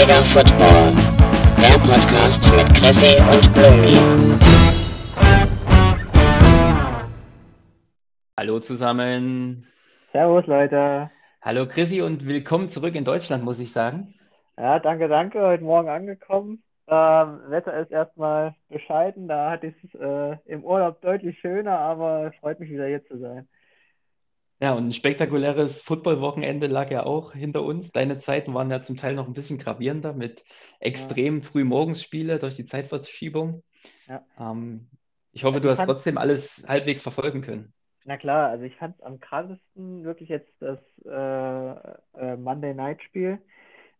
Bundesliga Football. Der Podcast mit Chrissy und Blumi. Hallo zusammen. Servus, Leute. Hallo Chrissy und willkommen zurück in Deutschland, muss ich sagen. Ja, danke, danke. Heute Morgen angekommen. Ähm, Wetter ist erstmal bescheiden. Da hatte ich es äh, im Urlaub deutlich schöner, aber es freut mich wieder hier zu sein. Ja, und ein spektakuläres Football-Wochenende lag ja auch hinter uns. Deine Zeiten waren ja zum Teil noch ein bisschen gravierender mit extrem früh Morgensspiele durch die Zeitverschiebung. Ja. Ähm, ich hoffe, Also du hast trotzdem alles halbwegs verfolgen können. Na klar, also ich fand es am krassesten wirklich jetzt das äh, äh, Monday Night Spiel.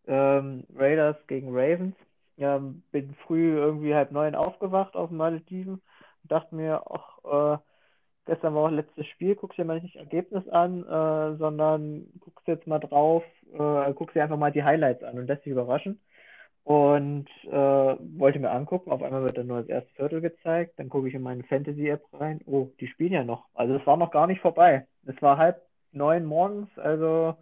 Ähm, Raiders gegen Ravens. Ähm, bin früh irgendwie halb neun aufgewacht auf den Malediven und dachte mir, ach, äh, gestern war auch letztes Spiel, guckst dir mal nicht das Ergebnis an, äh, sondern guckst jetzt mal drauf, äh, guckst dir einfach mal die Highlights an und lässt dich überraschen. Und äh, wollte mir angucken, auf einmal wird dann nur das erste Viertel gezeigt, dann gucke ich in meine Fantasy-App rein, oh, die spielen ja noch. Also es war noch gar nicht vorbei. Es war halb neun morgens, also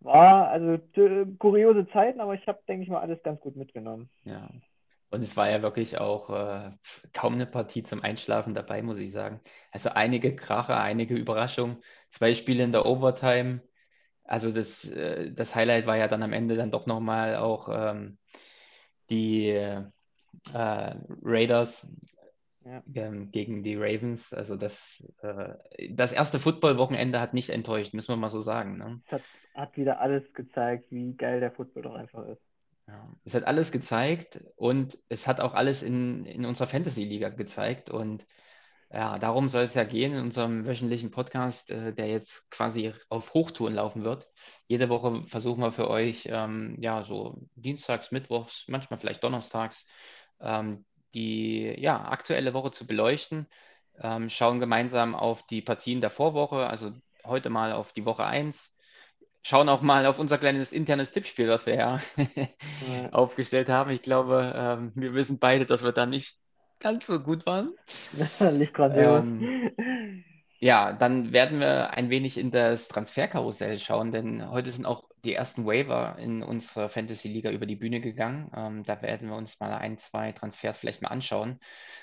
war also t- kuriose Zeiten, aber ich habe, denke ich mal, alles ganz gut mitgenommen. Ja. Und es war ja wirklich auch äh, kaum eine Partie zum Einschlafen dabei, muss ich sagen. Also einige Kracher, einige Überraschungen, zwei Spiele in der Overtime. Also das, äh, das Highlight war ja dann am Ende dann doch nochmal auch ähm, die äh, Raiders Ja. ähm, gegen die Ravens. Also das, äh, das erste Football-Wochenende hat nicht enttäuscht, müssen wir mal so sagen. Ne? Es hat, hat wieder alles gezeigt, wie geil der Football doch einfach ist. Ja, es hat alles gezeigt und es hat auch alles in, in unserer Fantasy-Liga gezeigt. Und ja, darum soll es ja gehen in unserem wöchentlichen Podcast, äh, der jetzt quasi auf Hochtouren laufen wird. Jede Woche versuchen wir für euch, ähm, ja, so dienstags, mittwochs, manchmal vielleicht donnerstags, ähm, die ja, aktuelle Woche zu beleuchten. Ähm, schauen gemeinsam auf die Partien der Vorwoche, also heute mal auf die Woche 1 schauen auch mal auf unser kleines internes Tippspiel, was wir ja Ja. aufgestellt haben. Ich glaube, ähm, wir wissen beide, dass wir da nicht ganz so gut waren. Nicht grandios. Ähm, Ja, dann werden wir ein wenig in das Transferkarussell schauen, denn heute sind auch die ersten Waiver in unserer Fantasy-Liga über die Bühne gegangen. Ähm, da werden wir uns mal ein, zwei Transfers vielleicht mal anschauen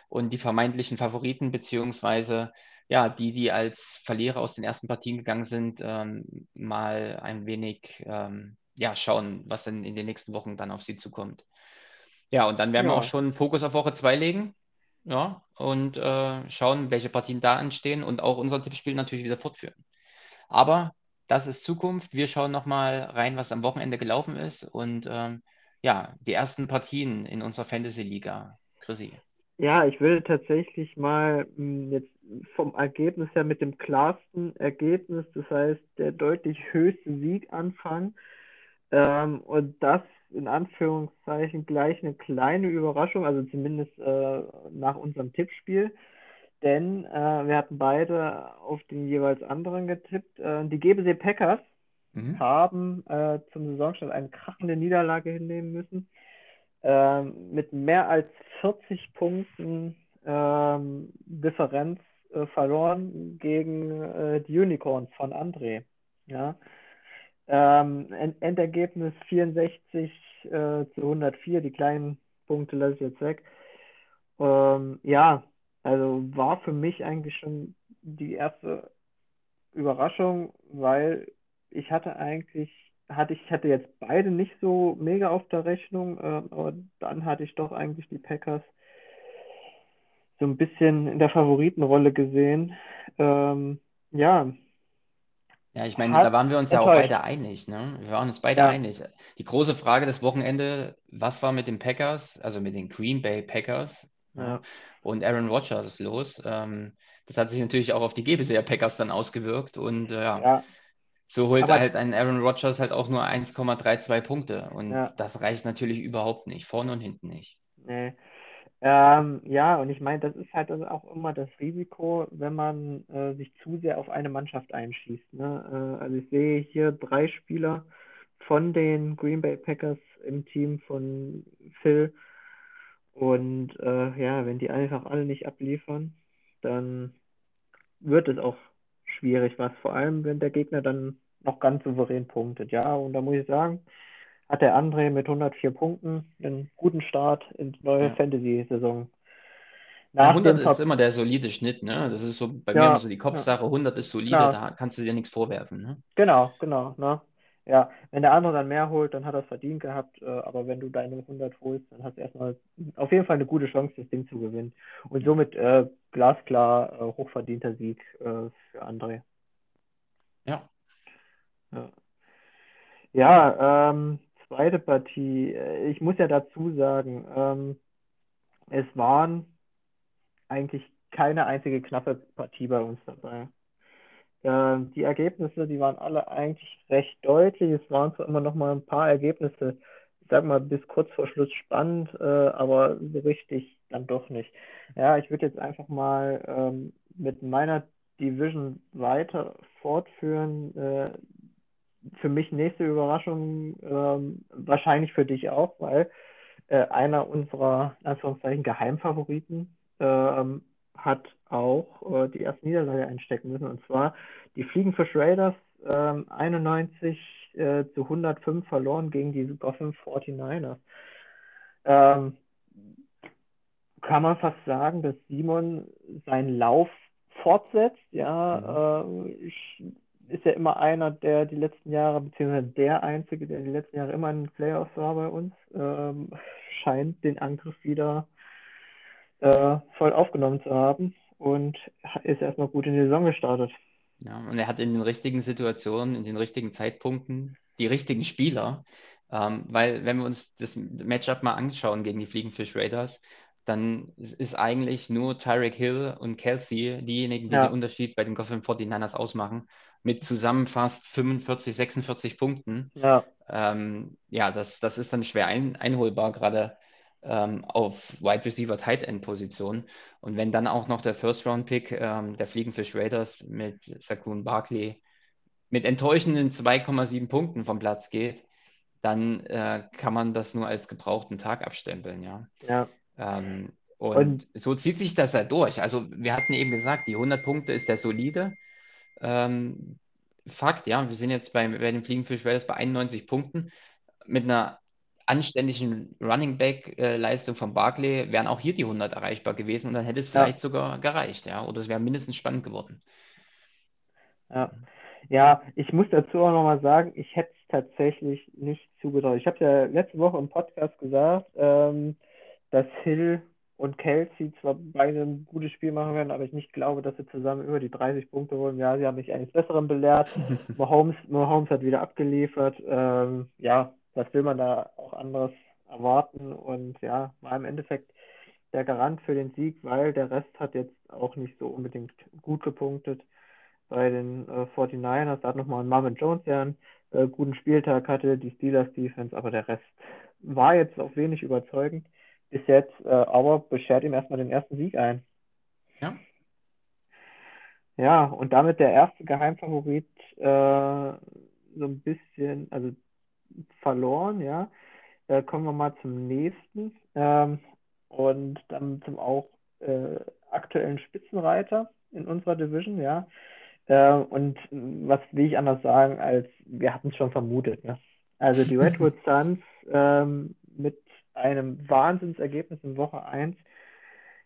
und die vermeintlichen Favoriten beziehungsweise ja, die, die als Verlierer aus den ersten Partien gegangen sind, ähm, mal ein wenig ähm, ja, schauen, was denn in den nächsten Wochen dann auf sie zukommt. Ja, und dann werden wir Ja. auch schon Fokus auf Woche 2 legen. Ja, und äh, schauen, welche Partien da anstehen und auch unser Tippspiel natürlich wieder fortführen. Aber das ist Zukunft. Wir schauen nochmal rein, was am Wochenende gelaufen ist und ähm, ja, die ersten Partien in unserer Fantasy-Liga. Chrissy. Ja, ich würde tatsächlich mal mh, jetzt vom Ergebnis her mit dem klarsten Ergebnis, das heißt der deutlich höchste Sieg anfangen. Ähm, und das in Anführungszeichen gleich eine kleine Überraschung, also zumindest äh, nach unserem Tippspiel. Denn äh, wir hatten beide auf den jeweils anderen getippt. Äh, die GBC Packers Mhm. haben äh, zum Saisonstart eine krachende Niederlage hinnehmen müssen. Ähm, mit mehr als 40 Punkten ähm, Differenz äh, verloren gegen äh, die Unicorns von André. Ja. Ähm, End Endergebnis 64 äh, zu 104, die kleinen Punkte lasse ich jetzt weg. Ähm, ja, also war für mich eigentlich schon die erste Überraschung, weil ich hatte eigentlich, hatte ich hatte jetzt beide nicht so mega auf der Rechnung, äh, aber dann hatte ich doch eigentlich die Packers so ein bisschen in der Favoritenrolle gesehen. Ähm, ja, Ja, ich meine, Hat da waren wir uns ja auch beide einig, ne? Wir waren uns beide Ja. einig. Die große Frage des Wochenende, was war mit den Packers, also mit den Green Bay Packers ja, und Aaron Rodgers los? Ähm, das hat sich natürlich auch auf die GBC Packers dann ausgewirkt und äh, ja, ja, so holt Aber- halt ein Aaron Rodgers halt auch nur 1,32 Punkte und Ja. das reicht natürlich überhaupt nicht, vorne und hinten nicht. nee. Ähm, ja, und ich meine, das ist halt auch immer das Risiko, wenn man äh, sich zu sehr auf eine Mannschaft einschießt. Ne? Äh, also ich sehe hier drei Spieler von den Green Bay Packers im Team von Phil. Und äh, ja, wenn die einfach alle nicht abliefern, dann wird es auch schwierig, was vor allem, wenn der Gegner dann noch ganz souverän punktet. Ja, und da muss ich sagen, hat der André mit 104 Punkten einen guten Start in die neue Ja. Fantasy-Saison. Ja, Nach 100 dem ist immer der solide Schnitt, ne? Das ist so bei mir Ja, immer so die Kopfsache. 100 ist solide, da kannst du dir nichts vorwerfen, ne? genau, genau, ne? Ja, wenn der andere dann mehr holt, dann hat er es verdient gehabt, äh, aber wenn du deine 100 holst, dann hast du erstmal auf jeden Fall eine gute Chance, das Ding zu gewinnen. Und somit äh, glasklar äh, hochverdienter Sieg äh, für André. Ja. Ja, ja ähm, zweite Partie. Äh, Ich muss ja dazu sagen, ähm, es waren eigentlich keine einzige knappe Partie bei uns dabei. Ähm, die Ergebnisse, die waren alle eigentlich recht deutlich. Es waren zwar immer noch mal ein paar Ergebnisse, ich sag mal, bis kurz vor Schluss spannend, äh, aber so richtig dann doch nicht. Ja, ich würde jetzt einfach mal ähm, mit meiner Division weiter fortführen. Äh, für mich nächste Überraschung, ähm, wahrscheinlich für dich auch, weil äh, einer unserer, Anführungszeichen, Geheimfavoriten ähm, hat auch äh, die erste Niederlage einstecken müssen. Und zwar die Fliegenfisch Raiders ähm, 91 äh, zu 105 verloren gegen die Gotham 49ers. Ähm, kann man fast sagen, dass Simon seinen Lauf fortsetzt. Ja, äh, ich- ist ja immer einer, der die letzten Jahre, beziehungsweise der Einzige, der die letzten Jahre immer in den Playoffs war bei uns, ähm, scheint den Angriff wieder äh, voll aufgenommen zu haben und ist erstmal gut in die Saison gestartet. Ja, und er hat in den richtigen Situationen, in den richtigen Zeitpunkten die richtigen Spieler. Ähm, weil, wenn wir uns das Matchup mal anschauen gegen die Fliegenfisch Raiders, dann ist eigentlich nur Tyreek Hill und Kelsey diejenigen, die Ja. den Unterschied bei den Gotham 49ers ausmachen, mit zusammen fast 45, 46 Punkten. Ja, Ähm, ja, das, das ist dann schwer ein, einholbar, gerade ähm, auf Wide Receiver Tight End Position. Und wenn dann auch noch der First Round Pick ähm, der Fliegenfisch Raiders mit Saquon Barkley mit enttäuschenden 2,7 Punkten vom Platz geht, dann äh, kann man das nur als gebrauchten Tag abstempeln, ja. ja, Ähm, und, Und- so zieht sich das ja durch. Also wir hatten eben gesagt, die 100 Punkte ist der solide. Ähm, Fakt, ja, wir sind jetzt bei, bei den Fliegenfisch Raiders bei 91 Punkten. Mit einer anständigen Running Back äh, von Barkley wären auch hier die 100 erreichbar gewesen und dann hätte es Ja. vielleicht sogar gereicht, ja, oder es wäre mindestens spannend geworden. ja. Ja, ich muss dazu auch nochmal sagen, ich hätte es tatsächlich nicht zugetraut. Ich habe ja letzte Woche im Podcast gesagt, ähm, dass Hill und Kelsey zwar beide ein gutes Spiel machen werden, aber ich nicht glaube, dass sie zusammen über die 30 Punkte holen. Ja, sie haben mich eines Besseren belehrt. Mahomes, Mahomes hat wieder abgeliefert. Ähm, ja, was will man da auch anderes erwarten? Und ja, war im Endeffekt der Garant für den Sieg, weil der Rest hat jetzt auch nicht so unbedingt gut gepunktet. Bei den äh, 49ers, da hat nochmal Marvin Jones ja einen äh, guten Spieltag hatte, die Steelers Defense, aber der Rest war jetzt auch wenig überzeugend bis jetzt, äh, aber beschert ihm erstmal den ersten Sieg ein. Ja. Ja, und damit der erste Geheimfavorit äh, so ein bisschen, also verloren, ja. Äh, kommen wir mal zum nächsten ähm, und dann zum auch äh, aktuellen Spitzenreiter in unserer Division, ja. Äh, und was will ich anders sagen, als wir hatten es schon vermutet, ne? Also die Redwood Suns ähm, mit einem Wahnsinnsergebnis in Woche 1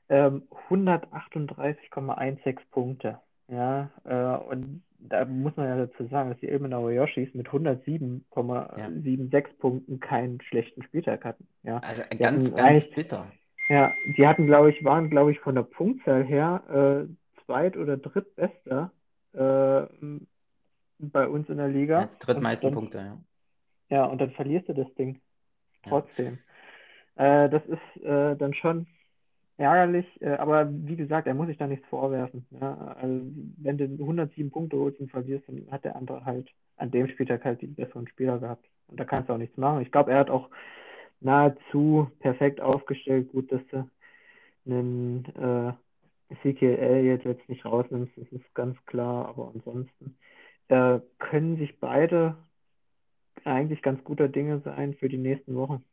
ähm, 138,16 Punkte. Ja, äh, und da muss man ja dazu sagen, dass die Ilmenauer Yoshis mit 107,76 Punkten keinen schlechten Spieltag hatten. Ja, Also Die ganz, ganz bitter. ja die hatten, glaube ich, waren, glaube ich, von der Punktzahl her äh, zweit- oder drittbester äh, bei uns in der Liga. Ja, drittmeisten dann- Punkte, ja. Ja, und dann verlierst du das Ding. Ja. Äh, das ist äh, dann schon ärgerlich, äh, aber wie gesagt, er muss sich da nichts vorwerfen. Ja? Also, wenn du 107 Punkte holst und verlierst, dann hat der andere halt an dem Spieltag halt die besseren Spieler gehabt. Und da kannst du auch nichts machen. Ich glaube, er hat auch nahezu perfekt aufgestellt. Gut, dass du einen äh, Ezekiel Elliott jetzt nicht rausnimmst, das ist ganz klar, aber ansonsten äh, können sich beide eigentlich ganz guter Dinge sein für die nächsten Wochen.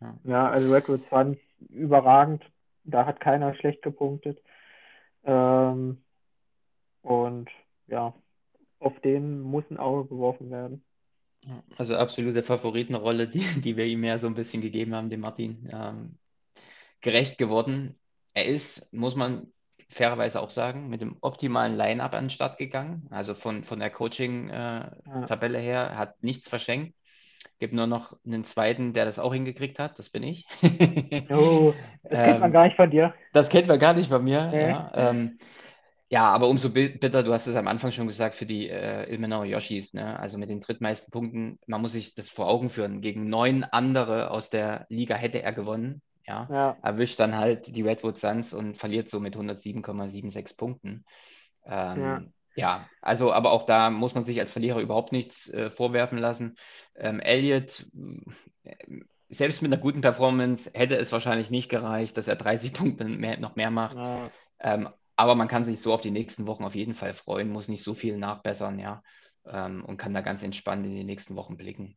Ja. Ja, also Redwood fand überragend. Da hat keiner schlecht gepunktet. Ähm, und ja, auf den muss ein Auge geworfen werden. Also absolute Favoritenrolle, die, die wir ihm ja so ein bisschen gegeben haben, dem Martin, ähm, gerecht geworden. Er ist, muss man fairerweise auch sagen, mit dem optimalen Line-up an den Start gegangen. Also von, von der Coaching-Tabelle äh, her, hat nichts verschenkt. Gibt nur noch einen zweiten, der das auch hingekriegt hat. Das bin ich. oh, das kennt man ähm, gar nicht von dir. Das kennt man gar nicht von mir. Okay. Ja, ähm, ja, aber umso bitter, du hast es am Anfang schon gesagt, für die äh, Ilmenau Yoshis, ne? also mit den drittmeisten Punkten, man muss sich das vor Augen führen. Gegen neun andere aus der Liga hätte er gewonnen. Ja, ja. erwischt dann halt die Redwood Suns und verliert so mit 107,76 Punkten. Ähm, ja. Ja. also aber auch da muss man sich als Verlierer überhaupt nichts äh, vorwerfen lassen. Ähm, Elliott, äh, selbst mit einer guten Performance hätte es wahrscheinlich nicht gereicht, dass er 30 Punkte mehr, noch mehr macht. Ja. Ähm, aber man kann sich so auf die nächsten Wochen auf jeden Fall freuen, muss nicht so viel nachbessern, ja, ähm, und kann da ganz entspannt in die nächsten Wochen blicken.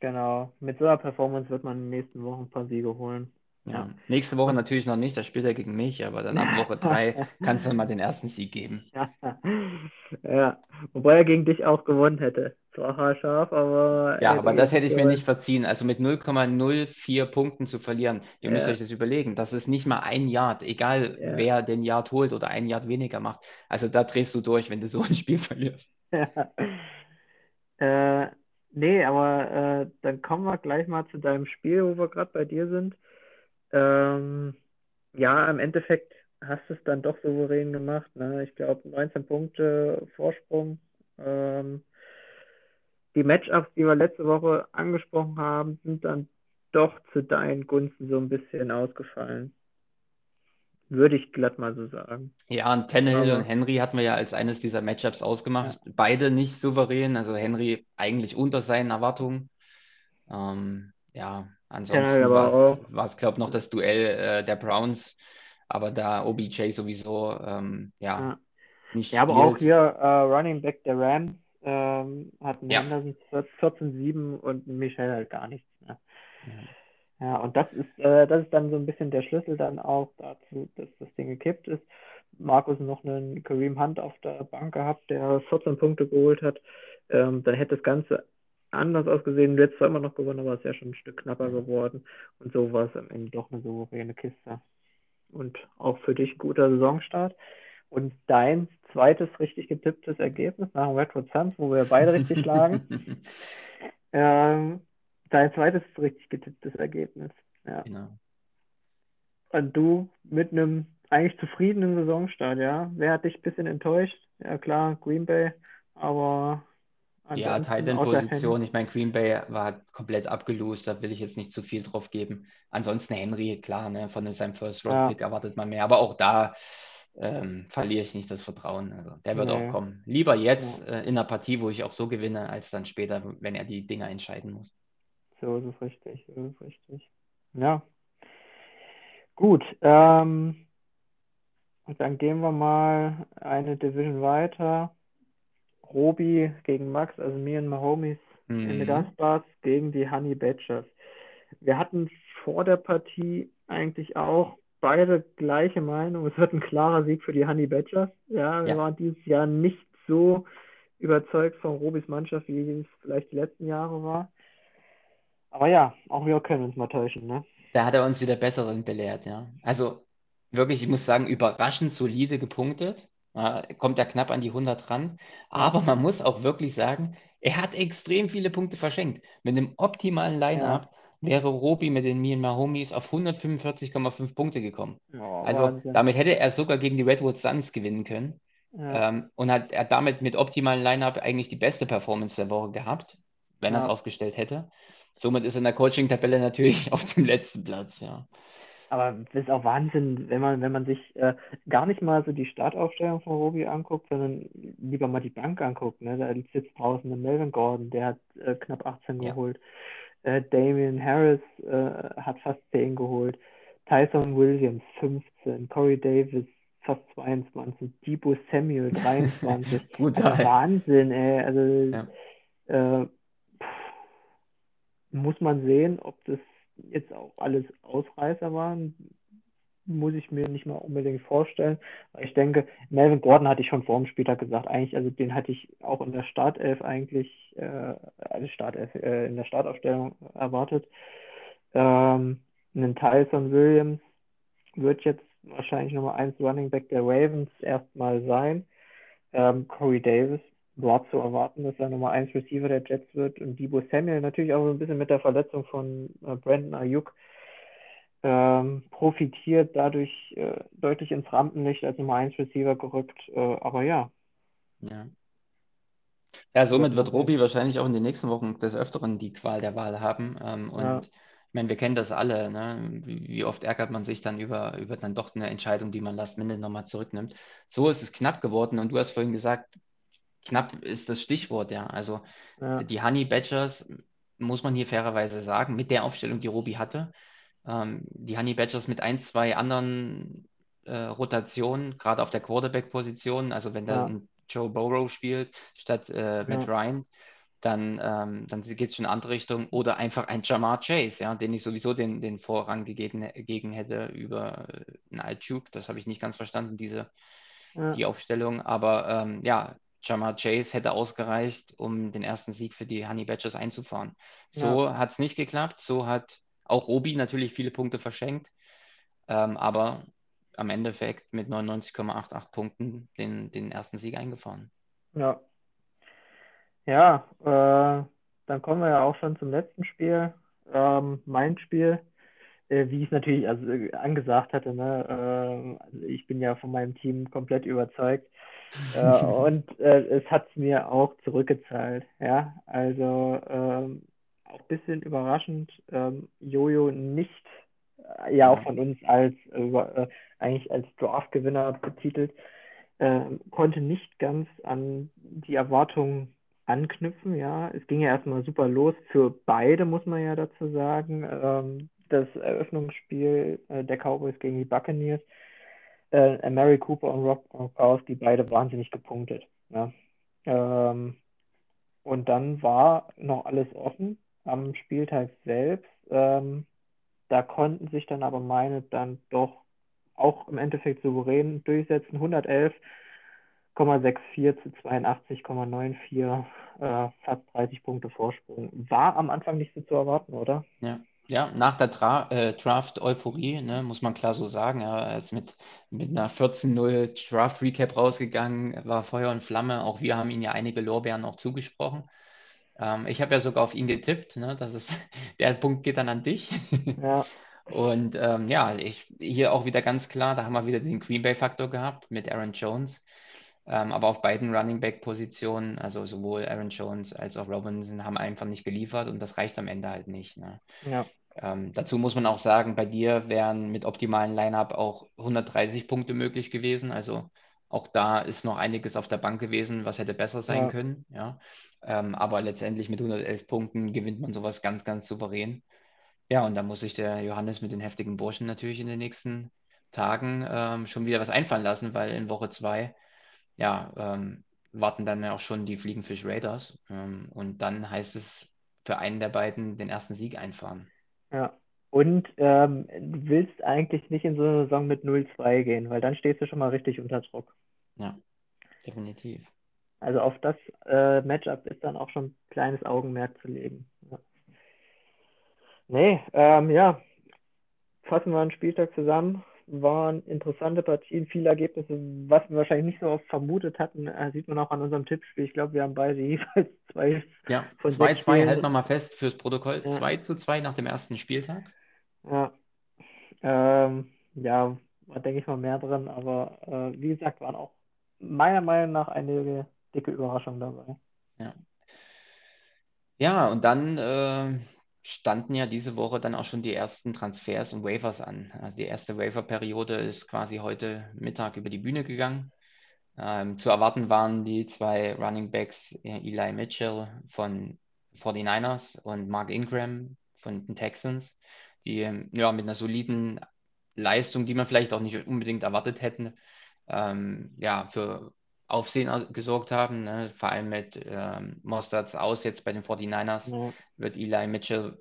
Genau, mit so einer Performance wird man in den nächsten Wochen ein paar Siege holen. Ja. Nächste Woche natürlich noch nicht, da spielt er gegen mich, aber dann ab Woche drei kannst du mal den ersten Sieg geben. ja, wobei er gegen dich auch gewonnen hätte. Zwar haarscharf, aber. Ja, aber das hätte ich mir nicht verziehen. Also mit 0,04 Punkten zu verlieren, ihr ja. müsst euch das überlegen. Das ist nicht mal ein Yard, egal ja. wer den Yard holt oder ein Yard weniger macht. Also da drehst du durch, wenn du so ein Spiel verlierst. Ja. Äh, nee, aber äh, dann kommen wir gleich mal zu deinem Spiel, wo wir gerade bei dir sind. Ähm, ja, im Endeffekt hast du es dann doch souverän gemacht. Ne? Ich glaube, 19 Punkte Vorsprung. Ähm, die Matchups, die wir letzte Woche angesprochen haben, sind dann doch zu deinen Gunsten so ein bisschen ausgefallen. Würde ich glatt mal so sagen. Ja, und Tannehill und Henry hatten wir ja als eines dieser Matchups ausgemacht. Ja. Beide nicht souverän, also Henry eigentlich unter seinen Erwartungen. Ähm, ja, ansonsten ja, war es, glaube ich, noch das Duell äh, der Browns, aber da OBJ sowieso, ähm, ja, ja, nicht Ja, aber auch hier äh, Running Back der Rams ähm, hatten ja. Anderson 14-7 und Michel halt gar nichts mehr. Ja. ja, und das ist, äh, das ist dann so ein bisschen der Schlüssel dann auch dazu, dass das Ding gekippt ist. Markus noch einen Kareem Hunt auf der Bank gehabt, der 14 Punkte geholt hat. Ähm, dann hätte das Ganze anders ausgesehen. Hättest zwar immer noch gewonnen, aber es ist ja schon ein Stück knapper geworden. Und so war es am Ende doch eine souveräne Kiste. Und auch für dich ein guter Saisonstart. Und dein zweites richtig getipptes Ergebnis nach dem Redwood Suns, wo wir beide richtig lagen. Ähm, dein zweites richtig getipptes Ergebnis. Ja. Genau. Und du mit einem eigentlich zufriedenen Saisonstart, ja. Wer hat dich ein bisschen enttäuscht? Ja klar, Green Bay, aber ja, Titan-Position. Ich meine, Green Bay war komplett abgelost, da will ich jetzt nicht zu viel drauf geben. Ansonsten Henry, klar, ne, von seinem First-Round-Pick ja. erwartet man mehr, aber auch da ähm, verliere ich nicht das Vertrauen. Also, der wird nee. auch kommen. Lieber jetzt ja. äh, in einer Partie, wo ich auch so gewinne, als dann später, wenn er die Dinger entscheiden muss. So ist es richtig, so ist es richtig. Ja. Gut, ähm, dann gehen wir mal eine Division weiter. Robi gegen Max, also mir und my homies mhm. in Gunstars gegen die Honey Badgers. Wir hatten vor der Partie eigentlich auch beide gleiche Meinung. Es wird ein klarer Sieg für die Honey Badgers. Ja, wir ja. waren dieses Jahr nicht so überzeugt von Robis Mannschaft, wie es vielleicht die letzten Jahre war. Aber ja, auch wir können uns mal täuschen, ne? Da hat er uns wieder Besseren belehrt, ja. Also wirklich, ich muss sagen, überraschend solide gepunktet. Äh, kommt er knapp an die 100 ran. Aber man muss auch wirklich sagen, er hat extrem viele Punkte verschenkt. Mit einem optimalen Line-Up ja. wäre Robi mit den Me Homies auf 145,5 Punkte gekommen. Oh, also Wahnsinn. damit hätte er sogar gegen die Redwood Suns gewinnen können. Ja. Ähm, und hat er damit mit optimalen Line-Up eigentlich die beste Performance der Woche gehabt, wenn ja. er es aufgestellt hätte. Somit ist er in der Coaching-Tabelle natürlich auf dem letzten Platz, ja. Aber es ist auch Wahnsinn, wenn man, wenn man sich äh, gar nicht mal so die Startaufstellung von Robi anguckt, sondern lieber mal die Bank anguckt. Ne? Da sitzt draußen der Melvin Gordon, der hat äh, knapp 18 ja. geholt. Äh, Damian Harris äh, hat fast 10 geholt. Tyson Williams 15. Corey Davis fast 22. Debo Samuel 23. Brutal. Also Wahnsinn, ey. Also ja. Äh, muss man sehen, ob das jetzt auch alles Ausreißer waren. muss ich mir nicht mal unbedingt vorstellen. Ich denke, Melvin Gordon hatte ich schon vor dem Spieltag gesagt, eigentlich, also den hatte ich auch in der Startelf eigentlich, äh, also Startelf, äh, in der Startaufstellung erwartet. Ähm, einen Tyson Williams wird jetzt wahrscheinlich Nummer 1 Running Back der Ravens erstmal sein. Ähm, Corey Davis war zu erwarten, dass er Nummer 1 Receiver der Jets wird und Debo Samuel natürlich auch ein bisschen mit der Verletzung von äh, Brandon Ayuk ähm, profitiert, dadurch äh, deutlich ins Rampenlicht als Nummer 1 Receiver gerückt. Äh, aber ja. Ja. Ja, somit wird Robi wahrscheinlich auch in den nächsten Wochen des Öfteren die Qual der Wahl haben. Ähm, und Ja. ich meine, wir kennen das alle, ne? Wie, wie oft ärgert man sich dann über, über dann doch eine Entscheidung, die man last minute nochmal zurücknimmt. So ist es knapp geworden und du hast vorhin gesagt, knapp ist das Stichwort, ja. Also Ja. die Honey Badgers, muss man hier fairerweise sagen, mit der Aufstellung, die Robi hatte, ähm, die Honey Badgers mit ein, zwei anderen äh, Rotationen, gerade auf der Quarterback-Position, also wenn da Ja. Joe Burrow spielt statt äh, Matt Ja. Ryan, dann, ähm, dann geht es schon in eine andere Richtung. Oder einfach ein Jamar Chase, ja, den ich sowieso den, den Vorrang gegeben, gegeben hätte über äh, einen Altschuk. Das habe ich nicht ganz verstanden, diese, Ja. die Aufstellung. Aber ähm, ja, Jamar Chase hätte ausgereicht, um den ersten Sieg für die Honey Badgers einzufahren. So hat es nicht geklappt. So hat auch Obi natürlich viele Punkte verschenkt. Ähm, aber am Endeffekt mit 99,88 Punkten den, den ersten Sieg eingefahren. Ja. Ja, äh, dann kommen wir ja auch schon zum letzten Spiel. Ähm, mein Spiel, äh, wie ich es natürlich also, äh, angesagt hatte, ne, äh, also ich bin ja von meinem Team komplett überzeugt. Äh, und äh, es hat es mir auch zurückgezahlt. Ja, also ähm, auch ein bisschen überraschend, ähm, Jojo nicht, äh, ja auch Ja. von uns als äh, äh, eigentlich als Draft-Gewinner betitelt, äh, konnte nicht ganz an die Erwartungen anknüpfen. Ja, es ging ja erstmal super los für beide, muss man ja dazu sagen. Ähm, das Eröffnungsspiel äh, der Cowboys gegen die Buccaneers. Äh, Mary Cooper und Rob Gronkowski, beide wahnsinnig gepunktet. Ja. Ähm, und dann war noch alles offen am Spieltag selbst. Ähm, da konnten sich dann aber meine dann doch auch im Endeffekt souverän durchsetzen. 111,64 zu 82,94, äh, fast 30 Punkte Vorsprung. War am Anfang nicht so zu erwarten, oder? Ja, ja nach der Dra äh, Draft-Euphorie, ne, muss man klar so sagen, er ist mit, mit einer 14-0 Draft-Recap rausgegangen, war Feuer und Flamme. Auch wir haben ihm ja einige Lorbeeren auch zugesprochen. Ähm, ich habe ja sogar auf ihn getippt, ne, das ist, der Punkt geht dann an dich. Ja, Und ähm, ja, ich hier auch wieder ganz klar, da haben wir wieder den Green Bay-Faktor gehabt mit Aaron Jones. Ähm, aber auf beiden Running Back-Positionen, also sowohl Aaron Jones als auch Robinson, haben einfach nicht geliefert und das reicht am Ende halt nicht. Ne? ja, Ähm, dazu muss man auch sagen, bei dir wären mit optimalen Line-Up auch 130 Punkte möglich gewesen. Also auch da ist noch einiges auf der Bank gewesen, was hätte besser sein Ja. können. Ja. Ähm, aber letztendlich mit 111 Punkten gewinnt man sowas ganz, ganz souverän. Ja, und da muss sich der Johannes mit den heftigen Burschen natürlich in den nächsten Tagen ähm, schon wieder was einfallen lassen, weil in Woche zwei, ja, ähm, warten dann ja auch schon die Fliegenfisch Raiders. Ähm, und dann heißt es für einen der beiden den ersten Sieg einfahren. ja. Und ähm, du willst eigentlich nicht in so eine Saison mit 0-2 gehen, weil dann stehst du schon mal richtig unter Druck. Ja, definitiv. Also auf das äh, Matchup ist dann auch schon ein kleines Augenmerk zu legen. Ja. Nee, ähm, ja, fassen wir einen Spieltag zusammen. Waren interessante Partien, viele Ergebnisse, was wir wahrscheinlich nicht so oft vermutet hatten, äh, sieht man auch an unserem Tippspiel. Ich glaube, wir haben beide jeweils zwei Ja, von 2-2 sechs Spielen. halten wir mal fest fürs Protokoll. Ja. 2 zu 2 nach dem ersten Spieltag. Ja, ähm, ja, war denke ich mal mehr drin, aber äh, wie gesagt, waren auch meiner Meinung nach einige dicke Überraschungen dabei. Ja, und dann äh, standen ja diese Woche dann auch schon die ersten Transfers und Waivers an. Also die erste Waiver-Periode ist quasi heute Mittag über die Bühne gegangen. Ähm, zu erwarten waren die zwei Running Backs, äh, Eli Mitchell von 49ers und Mark Ingram von den Texans, die ähm, ja mit einer soliden Leistung, die man vielleicht auch nicht unbedingt erwartet hätten, ähm, ja, für Aufsehen gesorgt haben. Ne? Vor allem mit ähm, Mosterts aus jetzt bei den 49ers Ja, wird Eli Mitchell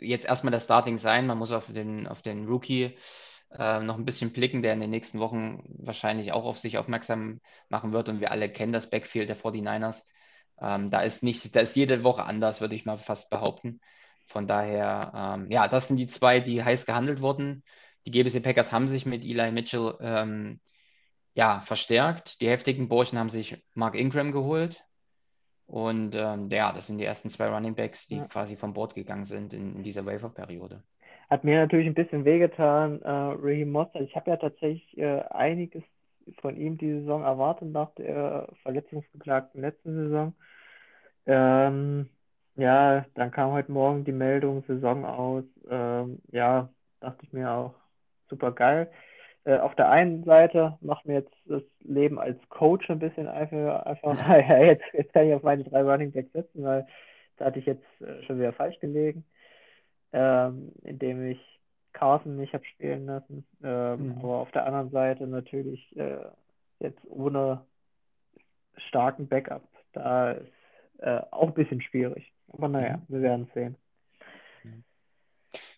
jetzt erstmal der Starting sein. Man muss auf den, auf den Rookie äh, noch ein bisschen blicken, der in den nächsten Wochen wahrscheinlich auch auf sich aufmerksam machen wird. Und wir alle kennen das Backfield der 49ers. Ähm, da ist nicht, da ist jede Woche anders, würde ich mal fast behaupten. Von daher, ähm, ja, das sind die zwei, die heiß gehandelt wurden. Die GBC Packers haben sich mit Eli Mitchell ähm, ja, verstärkt. Die heftigen Burschen haben sich Mark Ingram geholt. Und ähm, ja, das sind die ersten zwei Running Backs, die Ja. quasi vom Board gegangen sind in, in dieser Waiver-Periode. Hat mir natürlich ein bisschen wehgetan, äh, Raheem Mostert. Ich habe ja tatsächlich äh, einiges von ihm die Saison erwartet nach der verletzungsgeklagten letzten Saison. Ähm, ja, dann kam heute Morgen die Meldung, Saison aus. Ähm, ja, dachte ich mir auch, super geil. Äh, auf der einen Seite macht mir jetzt das Leben als Coach ein bisschen einfach, einfach ja, jetzt, jetzt kann ich auf meine drei Running Backs setzen, weil da hatte ich jetzt äh, schon wieder falsch gelegen, ähm, indem ich Carson nicht habe spielen lassen. Ähm, Mhm. aber auf der anderen Seite natürlich äh, jetzt ohne starken Backup, da ist äh, auch ein bisschen schwierig. Aber naja, Mhm. wir werden sehen.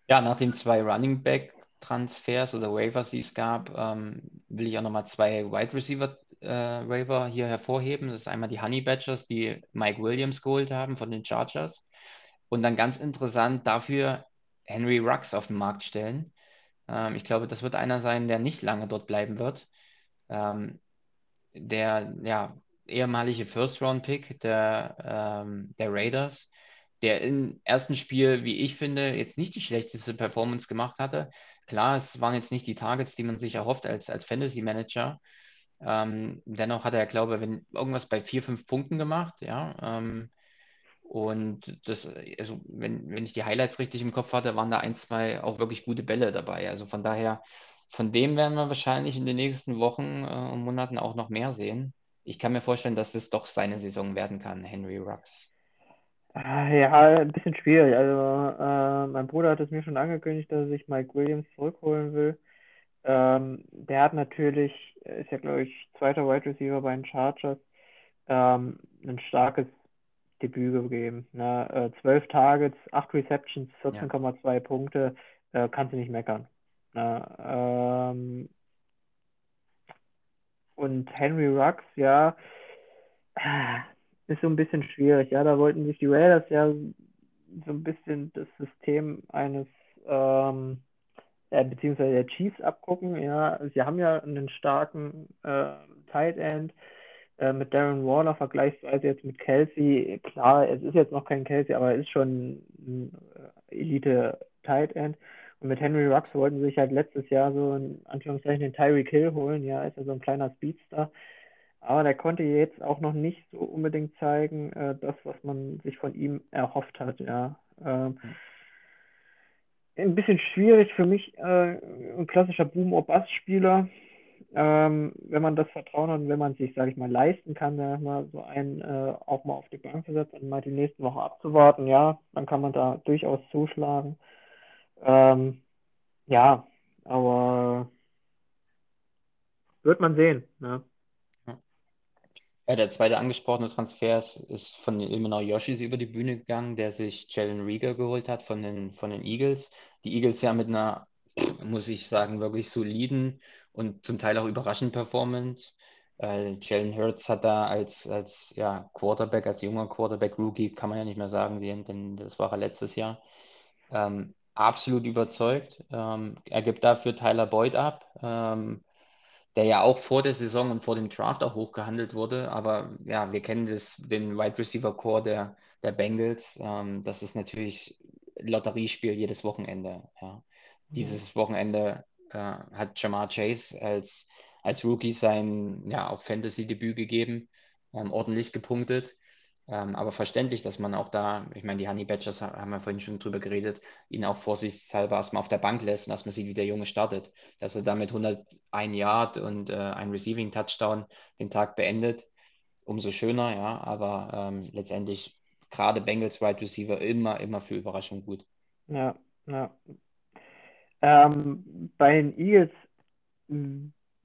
Ja, nach den zwei Running Back Transfers oder Waivers, die es gab, ähm, will ich auch nochmal zwei Wide Receiver äh, Waiver hier hervorheben. Das ist einmal die Honey Badgers, die Mike Williams geholt haben von den Chargers. Und dann ganz interessant dafür Henry Rux auf den Markt stellen. Ähm, ich glaube, das wird einer sein, der nicht lange dort bleiben wird. Ähm, der ja, ehemalige First-Round-Pick der, ähm, der Raiders, der im ersten Spiel, wie ich finde, jetzt nicht die schlechteste Performance gemacht hatte. Klar, es waren jetzt nicht die Targets, die man sich erhofft als, als Fantasy-Manager. Ähm, dennoch hat er, glaube ich, irgendwas bei vier, fünf Punkten gemacht, ja. Ähm, und das, also wenn, wenn ich die Highlights richtig im Kopf hatte, waren da ein, zwei auch wirklich gute Bälle dabei. Also von daher, von dem werden wir wahrscheinlich in den nächsten Wochen äh, und Monaten auch noch mehr sehen. Ich kann mir vorstellen, dass es doch seine Saison werden kann, Henry Rux. Ah, Ja, ein bisschen schwierig. Also, äh, mein Bruder hat es mir schon angekündigt, dass er sich Mike Williams zurückholen will. Ähm, der hat natürlich, ist ja, glaube ich, zweiter Wide Receiver bei den Chargers, ähm, ein starkes Debüt gegeben. Ne? Äh, 12 Targets, 8 Receptions, 14,2 Punkte, äh, kannst du nicht meckern. Ne? Ähm, und Henry Rux, ja, ah, ist so ein bisschen schwierig. Ja, da wollten sich die Raiders ja so ein bisschen das System eines, ähm, äh, beziehungsweise der Chiefs abgucken. Ja, sie haben ja einen starken äh, Tight End äh, mit Darren Waller vergleichsweise jetzt mit Kelsey. Klar, es ist jetzt noch kein Kelsey, aber er ist schon ein äh, Elite Tight End. Und mit Henry Rux wollten sie sich halt letztes Jahr so in Anführungszeichen den Tyreek Hill holen. Ja, ist ja so ein kleiner Speedster. Aber der konnte jetzt auch noch nicht so unbedingt zeigen, äh, das, was man sich von ihm erhofft hat. Ja. Ähm, ein bisschen schwierig für mich, äh, ein klassischer Boom-or-Bust-Spieler. Ähm, wenn man das Vertrauen hat und wenn man sich, sage ich mal, leisten kann, mal so einen äh, auch mal auf die Bank zu setzen und mal die nächsten Wochen abzuwarten, ja, dann kann man da durchaus zuschlagen. Ähm, ja, aber wird man sehen. Ne? Ja, der zweite angesprochene Transfer ist, von den Ilmenau Yoshis über die Bühne gegangen, der sich Jalen Rieger geholt hat von den, von den Eagles. Die Eagles ja mit einer, muss ich sagen, wirklich soliden und zum Teil auch überraschenden Performance. Äh, Jalen Hurts hat da als, als ja, Quarterback, als junger Quarterback-Rookie, kann man ja nicht mehr sagen, denn, denn das war er letztes Jahr, ähm, absolut überzeugt. Ähm, er gibt dafür Tyler Boyd ab. Ähm, der ja auch vor der Saison und vor dem Draft auch hochgehandelt wurde. Aber ja, wir kennen das, den Wide Receiver Core der, der Bengals. Ähm, das ist natürlich Lotteriespiel jedes Wochenende. Ja. Dieses Wochenende äh, hat Jamar Chase als, als Rookie sein ja, auch Fantasy-Debüt gegeben, ähm, ordentlich gepunktet. Ähm, aber verständlich, dass man auch da, ich meine, die Honey Badgers haben wir vorhin schon drüber geredet, ihn auch vorsichtshalber erstmal auf der Bank lässt und erstmal sieht, wie der Junge startet. Dass er damit 101 Yard und äh, ein Receiving Touchdown den Tag beendet, umso schöner, ja. Aber ähm, letztendlich gerade Bengals Wide Receiver immer, immer für Überraschung gut. Ja, ja. Ähm, bei den Eagles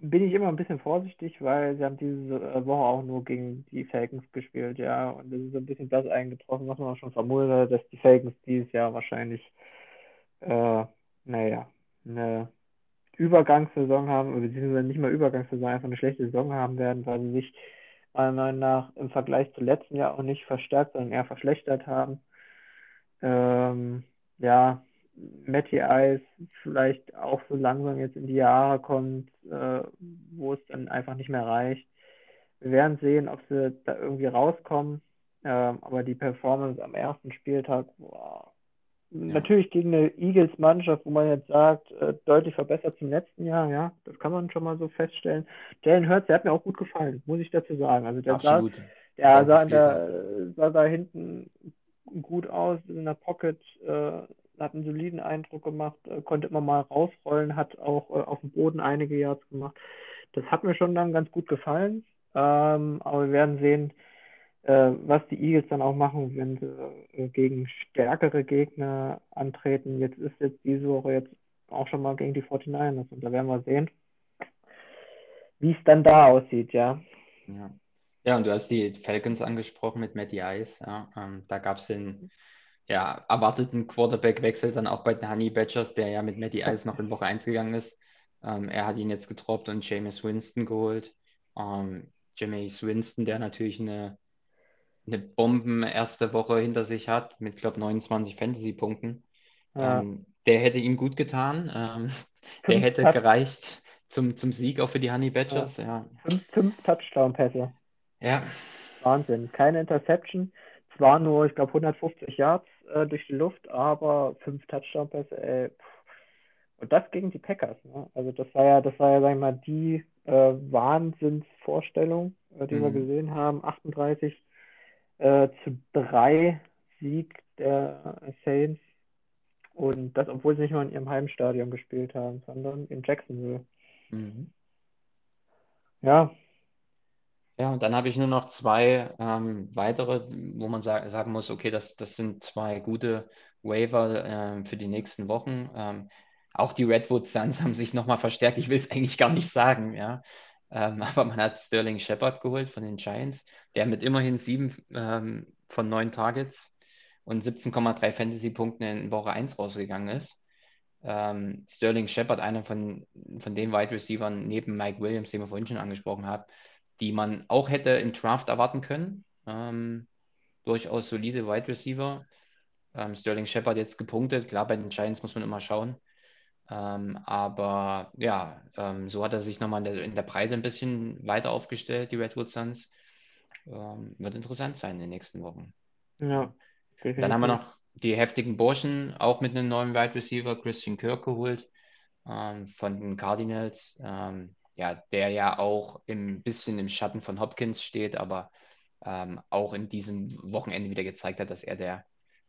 bin ich immer ein bisschen vorsichtig, weil sie haben diese Woche auch nur gegen die Falcons gespielt, ja. Und das ist so ein bisschen das eingetroffen, was man auch schon vermutet hat, dass die Falcons dieses Jahr wahrscheinlich, äh, naja, eine Übergangssaison haben, beziehungsweise nicht mal Übergangssaison, einfach eine schlechte Saison haben werden, weil sie sich meiner Meinung nach im Vergleich zu letzten Jahr auch nicht verstärkt, sondern eher verschlechtert haben. Ähm, ja, Matty Ice vielleicht auch so langsam jetzt in die Jahre kommt, äh, wo es dann einfach nicht mehr reicht. Wir werden sehen, ob sie da irgendwie rauskommen. Ähm, aber die Performance am ersten Spieltag, boah, ja. natürlich gegen eine Eagles-Mannschaft, wo man jetzt sagt, äh, deutlich verbessert zum letzten Jahr, ja, das kann man schon mal so feststellen. Jalen Hurts, der hat mir auch gut gefallen, muss ich dazu sagen. Also der Absolut. sah, der sah, der, sah da hinten gut aus in der Pocket, äh, hat einen soliden Eindruck gemacht, äh, konnte immer mal rausrollen, hat auch äh, auf dem Boden einige Yards gemacht. Das hat mir schon dann ganz gut gefallen. Ähm, aber wir werden sehen, äh, was die Eagles dann auch machen, wenn sie gegen stärkere Gegner antreten. Jetzt ist jetzt diese Woche jetzt auch schon mal gegen die 49ers und da werden wir sehen, wie es dann da aussieht, ja. Ja. Ja, und du hast die Falcons angesprochen mit Matty Ice. Ja, ähm, da gab es den ja, erwarteten Quarterback-Wechsel dann auch bei den Honey Badgers, der ja mit Matty Ice noch in Woche 1 gegangen ist. Ähm, er hat ihn jetzt getroppt und Jameis Winston geholt. Ähm, Jameis Winston, der natürlich eine, eine Bomben erste Woche hinter sich hat, mit, glaube 29 Fantasy-Punkten. Ja. Ähm, der hätte ihm gut getan. Ähm, der hätte gereicht zum, zum Sieg auch für die Honey Badgers. Ja. ja. Fünf, fünf Touchdown-Pässe. Ja. Wahnsinn. Keine Interception. Zwar nur, ich glaube, 150 Yards äh, durch die Luft, aber fünf Touchdown-Pässe, ey. Und das gegen die Packers. Ne? Also das war ja, das war ja, sag ich mal, die äh, Wahnsinnsvorstellung, äh, die mhm. wir gesehen haben. 38 äh, zu 3 Sieg der Saints. Und das, obwohl sie nicht mal in ihrem Heimstadion gespielt haben, sondern in Jacksonville. Mhm. Ja, ja, und dann habe ich nur noch zwei ähm, weitere, wo man sa sagen muss, okay, das, das sind zwei gute Waiver ähm, für die nächsten Wochen. Ähm, auch die Redwood Suns haben sich nochmal verstärkt. Ich will es eigentlich gar nicht sagen, ja. Ähm, aber man hat Sterling Shepard geholt von den Giants, der mit immerhin sieben ähm, von neun Targets und 17,3 Fantasy-Punkten in Woche 1 rausgegangen ist. Ähm, Sterling Shepard, einer von, von den Wide Receivers neben Mike Williams, den wir vorhin schon angesprochen haben, die man auch hätte im Draft erwarten können. Ähm, durchaus solide Wide Receiver. Ähm, Sterling Shepard jetzt gepunktet. Klar, bei den Giants muss man immer schauen. Ähm, aber ja, ähm, so hat er sich nochmal in der, in der Breite ein bisschen weiter aufgestellt, die Redwood Suns. Ähm, wird interessant sein in den nächsten Wochen. Ja. Dann haben wir noch die heftigen Burschen, auch mit einem neuen Wide Receiver, Christian Kirk geholt ähm, von den Cardinals ja, der ja auch ein bisschen im Schatten von Hopkins steht, aber ähm, auch in diesem Wochenende wieder gezeigt hat, dass er der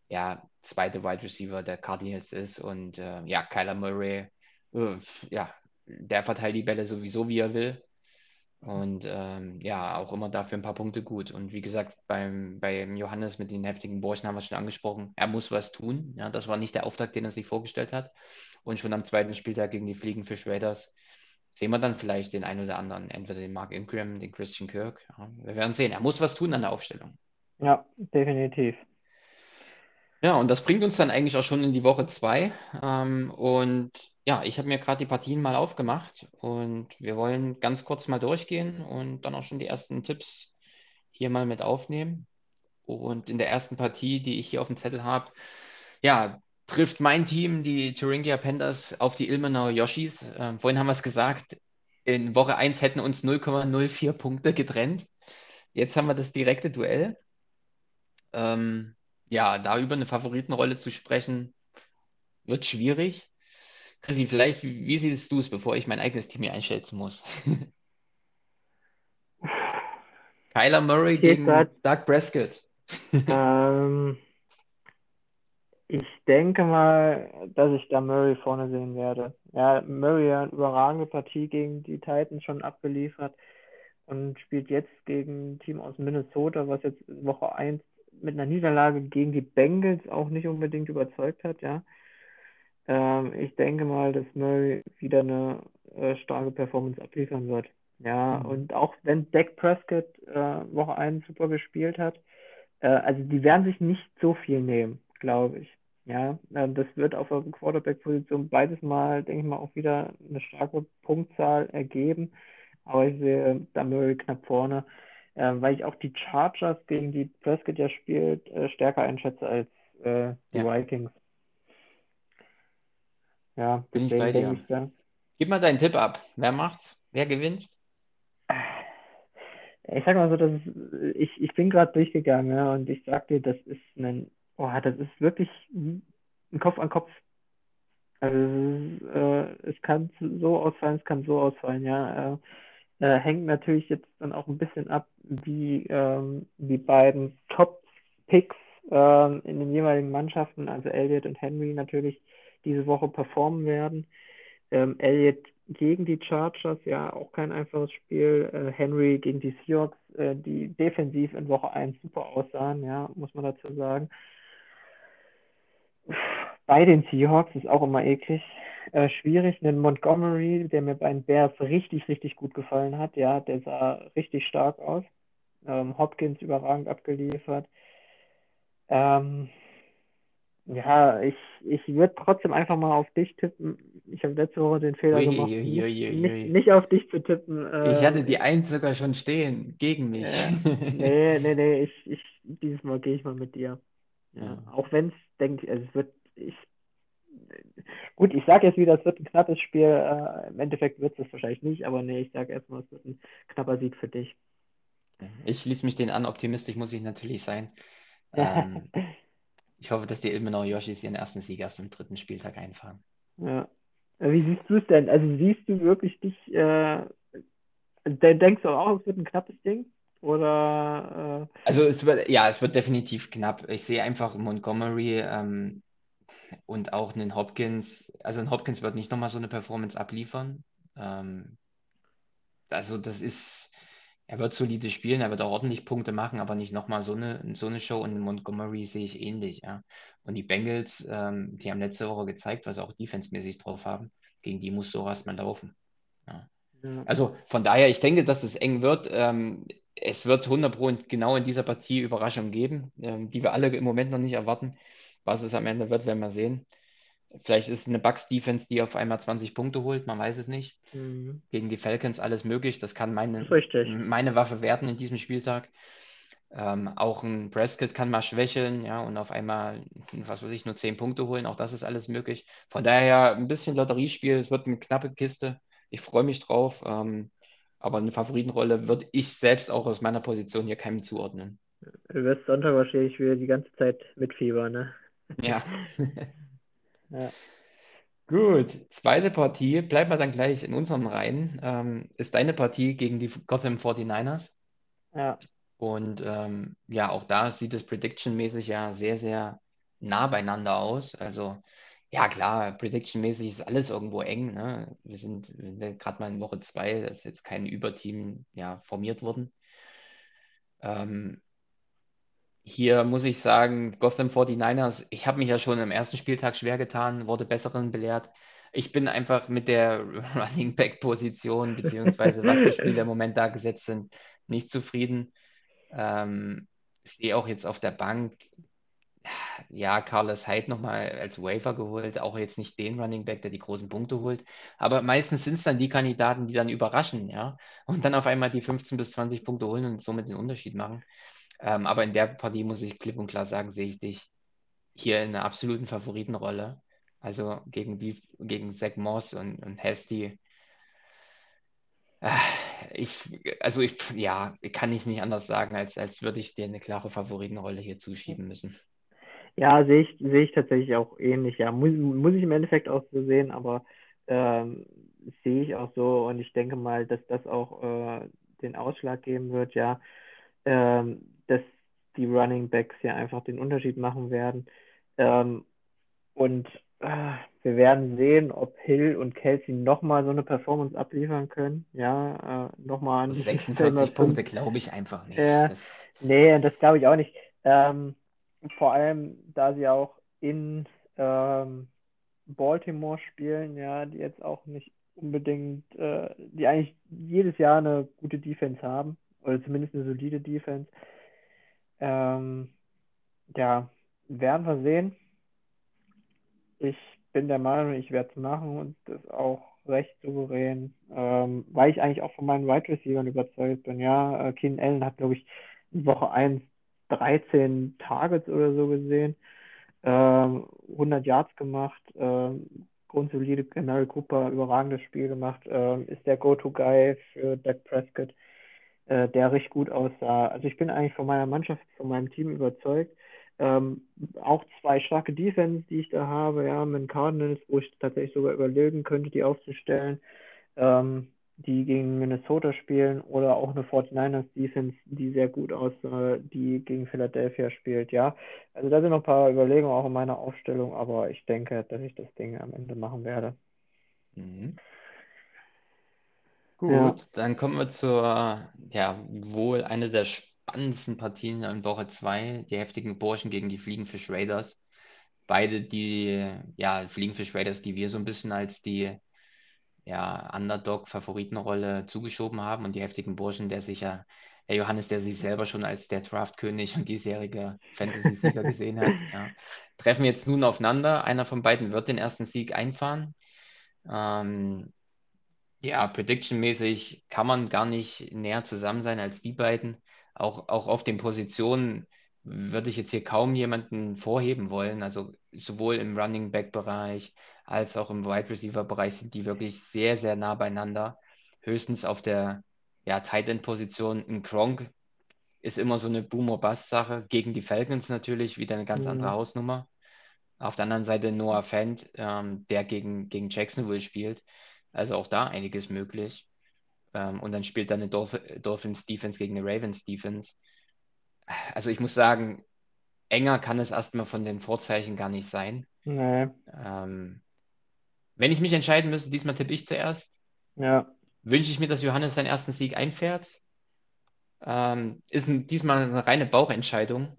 ja, zweite Wide Receiver der Cardinals ist und äh, ja, Kyler Murray, äh, ja, der verteilt die Bälle sowieso, wie er will. Und ähm, ja, auch immer dafür ein paar Punkte gut. Und wie gesagt, beim, beim Johannes mit den heftigen Borchen haben wir es schon angesprochen. Er muss was tun. Ja, das war nicht der Auftrag, den er sich vorgestellt hat. Und schon am zweiten Spieltag gegen die Fliegenfisch Raiders sehen wir dann vielleicht den einen oder anderen, entweder den Mark Ingram, den Christian Kirk. Ja, wir werden sehen. Er muss was tun an der Aufstellung. Ja, definitiv. Ja, und das bringt uns dann eigentlich auch schon in die Woche zwei. Ähm, und ja, ich habe mir gerade die Partien mal aufgemacht und wir wollen ganz kurz mal durchgehen und dann auch schon die ersten Tipps hier mal mit aufnehmen. Und in der ersten Partie, die ich hier auf dem Zettel habe, ja, trifft mein Team, die Thuringia Panthers, auf die Ilmenau Yoshis. Äh, vorhin haben wir es gesagt, in Woche 1 hätten uns 0,04 Punkte getrennt. Jetzt haben wir das direkte Duell. Ähm, ja, da über eine Favoritenrolle zu sprechen, wird schwierig. Chrissy, vielleicht, wie, wie siehst du es, bevor ich mein eigenes Team hier einschätzen muss? Kyler Murray gegen Doug Prescott. ähm, ich denke mal, dass ich da Murray vorne sehen werde. Ja, Murray hat eine überragende Partie gegen die Titans schon abgeliefert und spielt jetzt gegen ein Team aus Minnesota, was jetzt in Woche 1 mit einer Niederlage gegen die Bengals auch nicht unbedingt überzeugt hat, ja. Ähm, ich denke mal, dass Murray wieder eine äh, starke Performance abliefern wird. Ja, mhm. und auch wenn Dak Prescott äh, Woche 1 super gespielt hat, äh, also die werden sich nicht so viel nehmen glaube ich. Ja, äh, das wird auf der Quarterback-Position beides Mal, denke ich mal, auch wieder eine starke Punktzahl ergeben. Aber ich sehe da Murray knapp vorne, äh, weil ich auch die Chargers, gegen die Prescott ja spielt, äh, stärker einschätze als äh, die Ja. Vikings. Ja, Bin ich bei dir. ich dann. Gib mal deinen Tipp ab. Wer macht's? Wer gewinnt? Ich sag mal so, das ist, ich, ich bin gerade durchgegangen, ja, und ich sag dir, das ist ein, oh, das ist wirklich ein Kopf an Kopf. Also äh, es kann so ausfallen, es kann so ausfallen, ja. Äh, äh, hängt natürlich jetzt dann auch ein bisschen ab, wie ähm, die beiden Top-Picks ähm, in den jeweiligen Mannschaften, also Elliott und Henry natürlich diese Woche performen werden. Ähm, Elliott gegen die Chargers, ja, auch kein einfaches Spiel. Äh, Henry gegen die Seahawks, äh, die defensiv in Woche 1 super aussahen, ja, muss man dazu sagen. Bei den Seahawks ist auch immer eklig. Äh, schwierig, einen Montgomery, der mir bei den Bears richtig, richtig gut gefallen hat, ja, der sah richtig stark aus. Ähm, Hopkins überragend abgeliefert. Ähm, ja, ich, ich würde trotzdem einfach mal auf dich tippen. Ich habe letzte Woche den Fehler Ui, gemacht, ui, nicht, ui, nicht, nicht auf dich zu tippen. Ich hatte Ähm, die Eins sogar schon stehen, gegen mich. äh, nee, nee, nee, ich, ich, dieses Mal gehe ich mal mit dir. Ja. auch wenn es, denke ich, es wird, ich, gut, ich sage jetzt wieder, es wird ein knappes Spiel. Äh, Im Endeffekt wird es wahrscheinlich nicht, aber nee, ich sage erstmal, es wird ein knapper Sieg für dich. Ich schließe mich den an, optimistisch muss ich natürlich sein. Ähm, ich hoffe, dass die Ilmenauer Yoshis ihren ersten Sieg erst am dritten Spieltag einfahren. Ja. Äh, Wie siehst du es denn? Also siehst du wirklich dich, äh, de- denkst du auch, es wird ein knappes Ding? Oder äh, Also es wird, ja, es wird definitiv knapp. Ich sehe einfach Montgomery ähm, und auch einen Hopkins. Also ein Hopkins wird nicht nochmal so eine Performance abliefern. Ähm, also das ist, er wird solide spielen, er wird auch ordentlich Punkte machen, aber nicht nochmal so eine, so eine Show. Und Montgomery sehe ich ähnlich, ja. Und die Bengals, ähm, die haben letzte Woche gezeigt, was sie auch defensemäßig drauf haben. Gegen die muss sowas mal laufen. Ja. ja. Also von daher, ich denke, dass es eng wird. Ähm, es wird 100 Pro genau in dieser Partie Überraschungen geben, ähm, die wir alle im Moment noch nicht erwarten. Was es am Ende wird, werden wir sehen. Vielleicht ist es eine Bucks-Defense, die auf einmal 20 Punkte holt, man weiß es nicht. Mhm. Gegen die Falcons alles möglich. Das kann meine, richtig. meine Waffe werden in diesem Spieltag. Ähm, auch ein Prescott kann mal schwächeln, ja, und auf einmal, was weiß ich, nur 10 Punkte holen. Auch das ist alles möglich. Von daher ein bisschen Lotteriespiel. Es wird eine knappe Kiste. Ich freue mich drauf. Ähm, aber eine Favoritenrolle würde ich selbst auch aus meiner Position hier keinem zuordnen. Du wirst Sonntag wahrscheinlich wieder die ganze Zeit mit Fieber, ne? Ja. Ja. Gut, zweite Partie, bleiben wir dann gleich in unseren Reihen, ähm, ist deine Partie gegen die Gotham 49ers. Ja. Und ähm, ja, auch da sieht es prediction-mäßig ja sehr, sehr nah beieinander aus. Also, ja klar, prediction-mäßig ist alles irgendwo eng. Ne? Wir sind, sind gerade mal in Woche zwei, da ist jetzt kein Überteam ja, formiert worden. Ähm, hier muss ich sagen, Gotham 49ers, ich habe mich ja schon am ersten Spieltag schwer getan, wurde Besseren belehrt. Ich bin einfach mit der Running Back Position, beziehungsweise was für Spiele im Moment da gesetzt sind, nicht zufrieden. Ähm, sehe auch jetzt auf der Bank, ja, Carlos Hyde nochmal als Waiver geholt, auch jetzt nicht den Running Back, der die großen Punkte holt, aber meistens sind es dann die Kandidaten, die dann überraschen, ja, und dann auf einmal die 15 bis 20 Punkte holen und somit den Unterschied machen. Ähm, aber in der Partie muss ich klipp und klar sagen, sehe ich dich hier in einer absoluten Favoritenrolle. Also gegen die, gegen Zach Moss und, und Hasty. Äh, ich, also ich, ja, kann ich nicht anders sagen, als, als würde ich dir eine klare Favoritenrolle hier zuschieben müssen. Ja, sehe ich, sehe ich tatsächlich auch ähnlich. Ja, muss, muss ich im Endeffekt auch so sehen, aber ähm, sehe ich auch so und ich denke mal, dass das auch äh, den Ausschlag geben wird, ja, ähm, dass die Running Backs hier einfach den Unterschied machen werden. Ähm, und äh, wir werden sehen, ob Hill und Kelsey nochmal so eine Performance abliefern können. Ja, äh, nochmal an die 46 Punkte glaube ich einfach nicht. Ja, Das, nee, das glaube ich auch nicht. Ähm, vor allem, da sie auch in ähm, Baltimore spielen, ja, die jetzt auch nicht unbedingt, äh, die eigentlich jedes Jahr eine gute Defense haben, oder zumindest eine solide Defense. Ähm, ja, werden wir sehen. ich bin der Meinung, ich werde es machen und das auch recht souverän, ähm, weil ich eigentlich auch von meinen Wide Receivers überzeugt bin. Ja, äh, Keen Allen hat, glaube ich, in Woche 1 13 Targets oder so gesehen, ähm, 100 Yards gemacht, ähm, grundsolide Mary Cooper, überragendes Spiel gemacht, ähm, ist der Go-To-Guy für Dak Prescott, äh, der richtig gut aussah. Also ich bin eigentlich von meiner Mannschaft, von meinem Team überzeugt. Ähm, auch zwei starke Defense, die ich da habe, ja, mit Cardinals, wo ich tatsächlich sogar überlegen könnte, die aufzustellen, ähm, die gegen Minnesota spielen oder auch eine 49ers Defense, die sehr gut aussah, die gegen Philadelphia spielt, ja. Also da sind noch ein paar Überlegungen auch in meiner Aufstellung, aber ich denke, dass ich das Ding am Ende machen werde. Mhm. Gut, Ja. dann kommen wir zur, ja, wohl eine der spannendsten Partien in Woche 2, die heftigen Burschen gegen die Fliegenfisch Raiders. Beide die, ja, Fliegenfisch Raiders, die wir so ein bisschen als die, ja, Underdog-Favoritenrolle zugeschoben haben und die heftigen Burschen, der sich ja, der Johannes, der sich selber schon als der Draftkönig und diesjährige Fantasy-Sieger gesehen hat, ja, treffen jetzt nun aufeinander. Einer von beiden wird den ersten Sieg einfahren. Ähm, ja, Prediction-mäßig kann man gar nicht näher zusammen sein als die beiden. Auch, auch auf den Positionen würde ich jetzt hier kaum jemanden vorheben wollen. Also sowohl im Running Back-Bereich als auch im Wide Receiver-Bereich sind die wirklich sehr, sehr nah beieinander. Höchstens auf der ja, Tight End-Position. Ein Gronk ist immer so eine Boomer-Bust-Sache. Gegen die Falcons natürlich wieder eine ganz andere Mhm. Hausnummer. Auf der anderen Seite Noah Fant, ähm, der gegen, gegen Jacksonville spielt. Also auch da einiges möglich. Ähm, und dann spielt dann eine Dolph Dolphins Defense gegen eine Ravens Defense. Also ich muss sagen, enger kann es erstmal von den Vorzeichen gar nicht sein. Nee, Ähm, wenn ich mich entscheiden müsste, diesmal tippe ich zuerst, ja. wünsche ich mir, dass Johannes seinen ersten Sieg einfährt. Ähm, ist ein, diesmal eine reine Bauchentscheidung.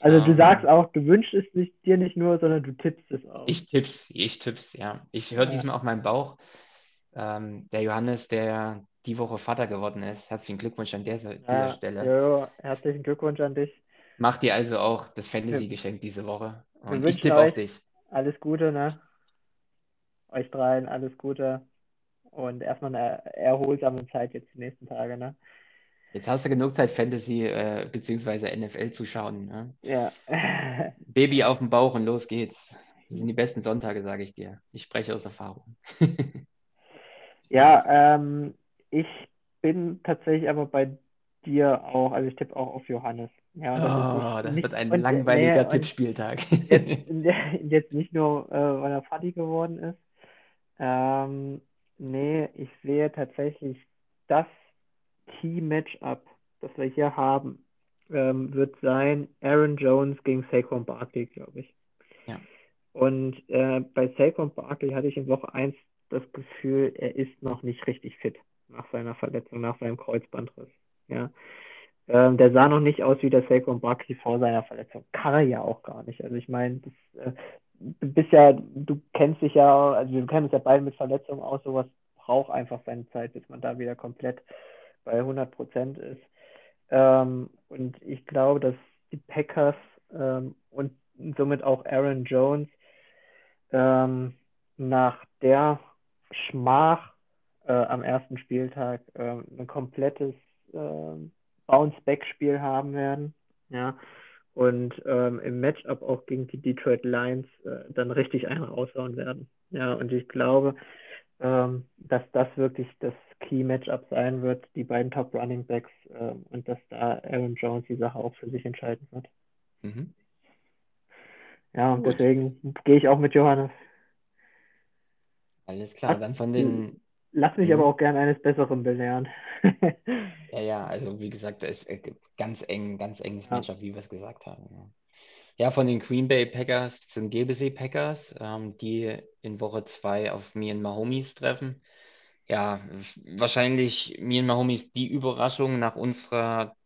Also du Ähm, sagst auch, du wünschst es nicht, dir nicht nur, sondern du tippst es auch. Ich tipp's, ich tipp's, ja. Ich höre Ja. diesmal auf meinen Bauch. Ähm, der Johannes, der die Woche Vater geworden ist. Herzlichen Glückwunsch an dieser, dieser Ja, Stelle. Jojo, herzlichen Glückwunsch an dich. Mach dir also auch das Fantasy-Geschenk diese Woche. Wir Und ich wünschen tippe auf dich. alles Gute, ne? Euch dreien alles Gute. Und erstmal eine erholsame Zeit jetzt die nächsten Tage, ne? Jetzt hast du genug Zeit, Fantasy äh, bzw. NFL zu schauen. Ne? Ja. Baby auf dem Bauch und los geht's. Das sind die besten Sonntage, sage ich dir. Ich spreche aus Erfahrung. Ja, ähm, ich bin tatsächlich aber bei dir auch, also ich tippe auch auf Johannes. Ja, Oh, das nicht wird ein langweiliger nee, Tippspieltag. jetzt, jetzt nicht nur, äh, weil er Fadi geworden ist. Ähm, nee, ich sehe tatsächlich das Key-Matchup, das wir hier haben, ähm, wird sein Aaron Jones gegen Saquon Barkley, glaube ich. Ja. Und äh, bei Saquon Barkley hatte ich in Woche 1 das Gefühl, er ist noch nicht richtig fit nach seiner Verletzung, nach seinem Kreuzbandriss. Ja. Ähm, der sah noch nicht aus wie der Saquon Barkley vor seiner Verletzung. Kann er ja auch gar nicht. Also ich meine, das, äh, du bist ja, du kennst dich ja, also wir kennen uns ja beide mit Verletzungen aus, sowas braucht einfach seine Zeit, bis man da wieder komplett bei 100 Prozent ist. Ähm, und ich glaube, dass die Packers ähm, und somit auch Aaron Jones ähm, nach der Schmach äh, am ersten Spieltag äh, ein komplettes äh, Bounce-Back-Spiel haben werden. Ja. Und ähm, im Matchup auch gegen die Detroit Lions äh, dann richtig einen raushauen werden. Ja, und ich glaube, ähm, dass das wirklich das Key-Matchup sein wird, die beiden Top-Running-Backs, äh, und dass da Aaron Jones die Sache auch für sich entscheiden wird. Mhm. Ja, und Gut. deswegen gehe ich auch mit Johannes. Alles klar, Lass, dann von den. Lass mich Mhm. aber auch gern eines Besseren belehren. Ja, ja, also wie gesagt, es ist äh, ganz eng, ganz enges Ja. Matchup, wie wir es gesagt haben. Ja. Ja, von den Green Bay Packers zum GBC Packers, ähm, die in Woche 2 auf Me and Mahomes treffen. Ja, wahrscheinlich Me and Mahomes die Überraschung nach unserer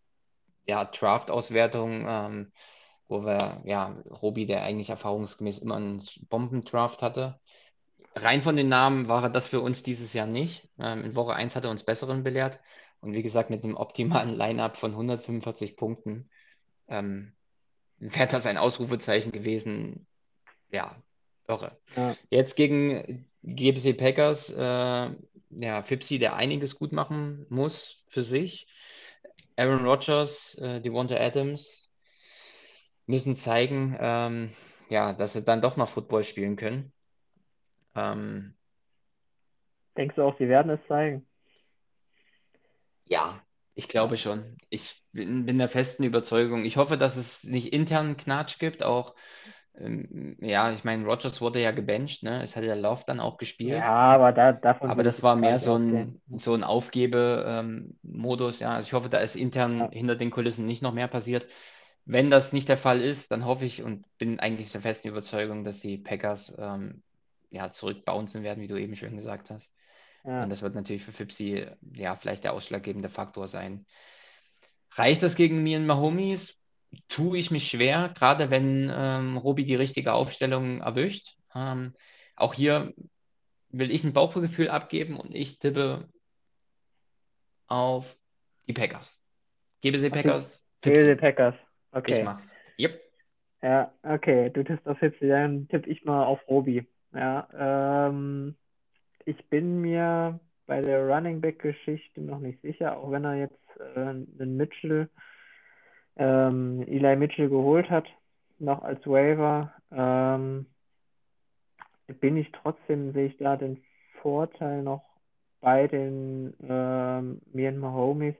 ja, Draft-Auswertung, ähm, wo wir, ja, Robi, der eigentlich erfahrungsgemäß immer einen Bombendraft hatte. Rein von den Namen war das für uns dieses Jahr nicht. Ähm, in Woche 1 hat er uns Besseren belehrt. Und wie gesagt, mit einem optimalen Line-Up von 145 Punkten ähm, wäre das ein Ausrufezeichen gewesen. Ja, Irre. Ja. Jetzt gegen GBC Packers, äh, ja, Fipsi, der einiges gut machen muss für sich. Aaron Rodgers, äh, Devonta Adams müssen zeigen, ähm, ja, dass sie dann doch noch Football spielen können. Ähm, Denkst du auch, sie werden es zeigen? ja, ich glaube schon. Ich bin, bin der festen Überzeugung. Ich hoffe, dass es nicht internen Knatsch gibt. Auch, ähm, ja, ich meine, Rodgers wurde ja gebencht, ne? Es hat ja Love dann auch gespielt. Ja, aber da, davon Aber das war mehr so ein, so ein Aufgebe-Modus, ja. Also ich hoffe, da ist intern Ja. hinter den Kulissen nicht noch mehr passiert. Wenn das nicht der Fall ist, dann hoffe ich und bin eigentlich der festen Überzeugung, dass die Packers ähm, ja, zurückbouncen werden, wie du eben schön gesagt hast. Ja. Und das wird natürlich für Fipsi ja vielleicht der ausschlaggebende Faktor sein. Reicht das gegen mir in Mahomes? Tue ich mich schwer, gerade wenn ähm, Robi die richtige Aufstellung erwischt. Ähm, auch hier will ich ein Bauchgefühl abgeben und ich tippe auf die Packers. Gebe sie Packers. GBC Fipsi. Packers. Ich Okay. mach's. Yep. Ja, okay. Du tippst auf Fipsi, dann tippe ich mal auf Robi. Ja, ähm, ich bin mir bei der Running Back Geschichte noch nicht sicher, auch wenn er jetzt äh, einen Mitchell, ähm, Eli Mitchell geholt hat, noch als Waiver, ähm, bin ich trotzdem, sehe ich da den Vorteil noch bei den ähm, mir und Mahomes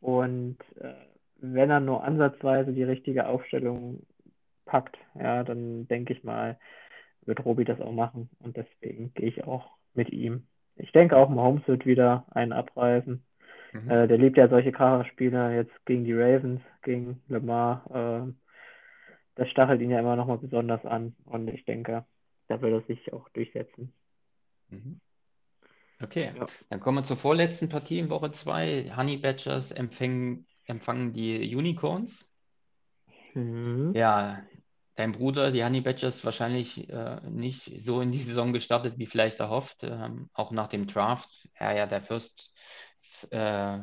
und äh, wenn er nur ansatzweise die richtige Aufstellung packt, ja, dann denke ich mal, wird Robi das auch machen und deswegen gehe ich auch mit ihm. Ich denke auch, Mahomes wird wieder einen abreißen. Mhm. Äh, der liebt ja solche Kracher-Spiele jetzt gegen die Ravens, gegen Lamar. ähm, das stachelt ihn ja immer nochmal besonders an und ich denke, da wird er sich auch durchsetzen. Mhm. Okay, Ja. dann kommen wir zur vorletzten Partie in Woche 2. Honey Badgers empfangen, empfangen die Unicorns. Mhm. Ja, dein Bruder, die Honey Badgers, wahrscheinlich äh, nicht so in die Saison gestartet, wie vielleicht erhofft. Ähm, auch nach dem Draft. Er ja der First, äh,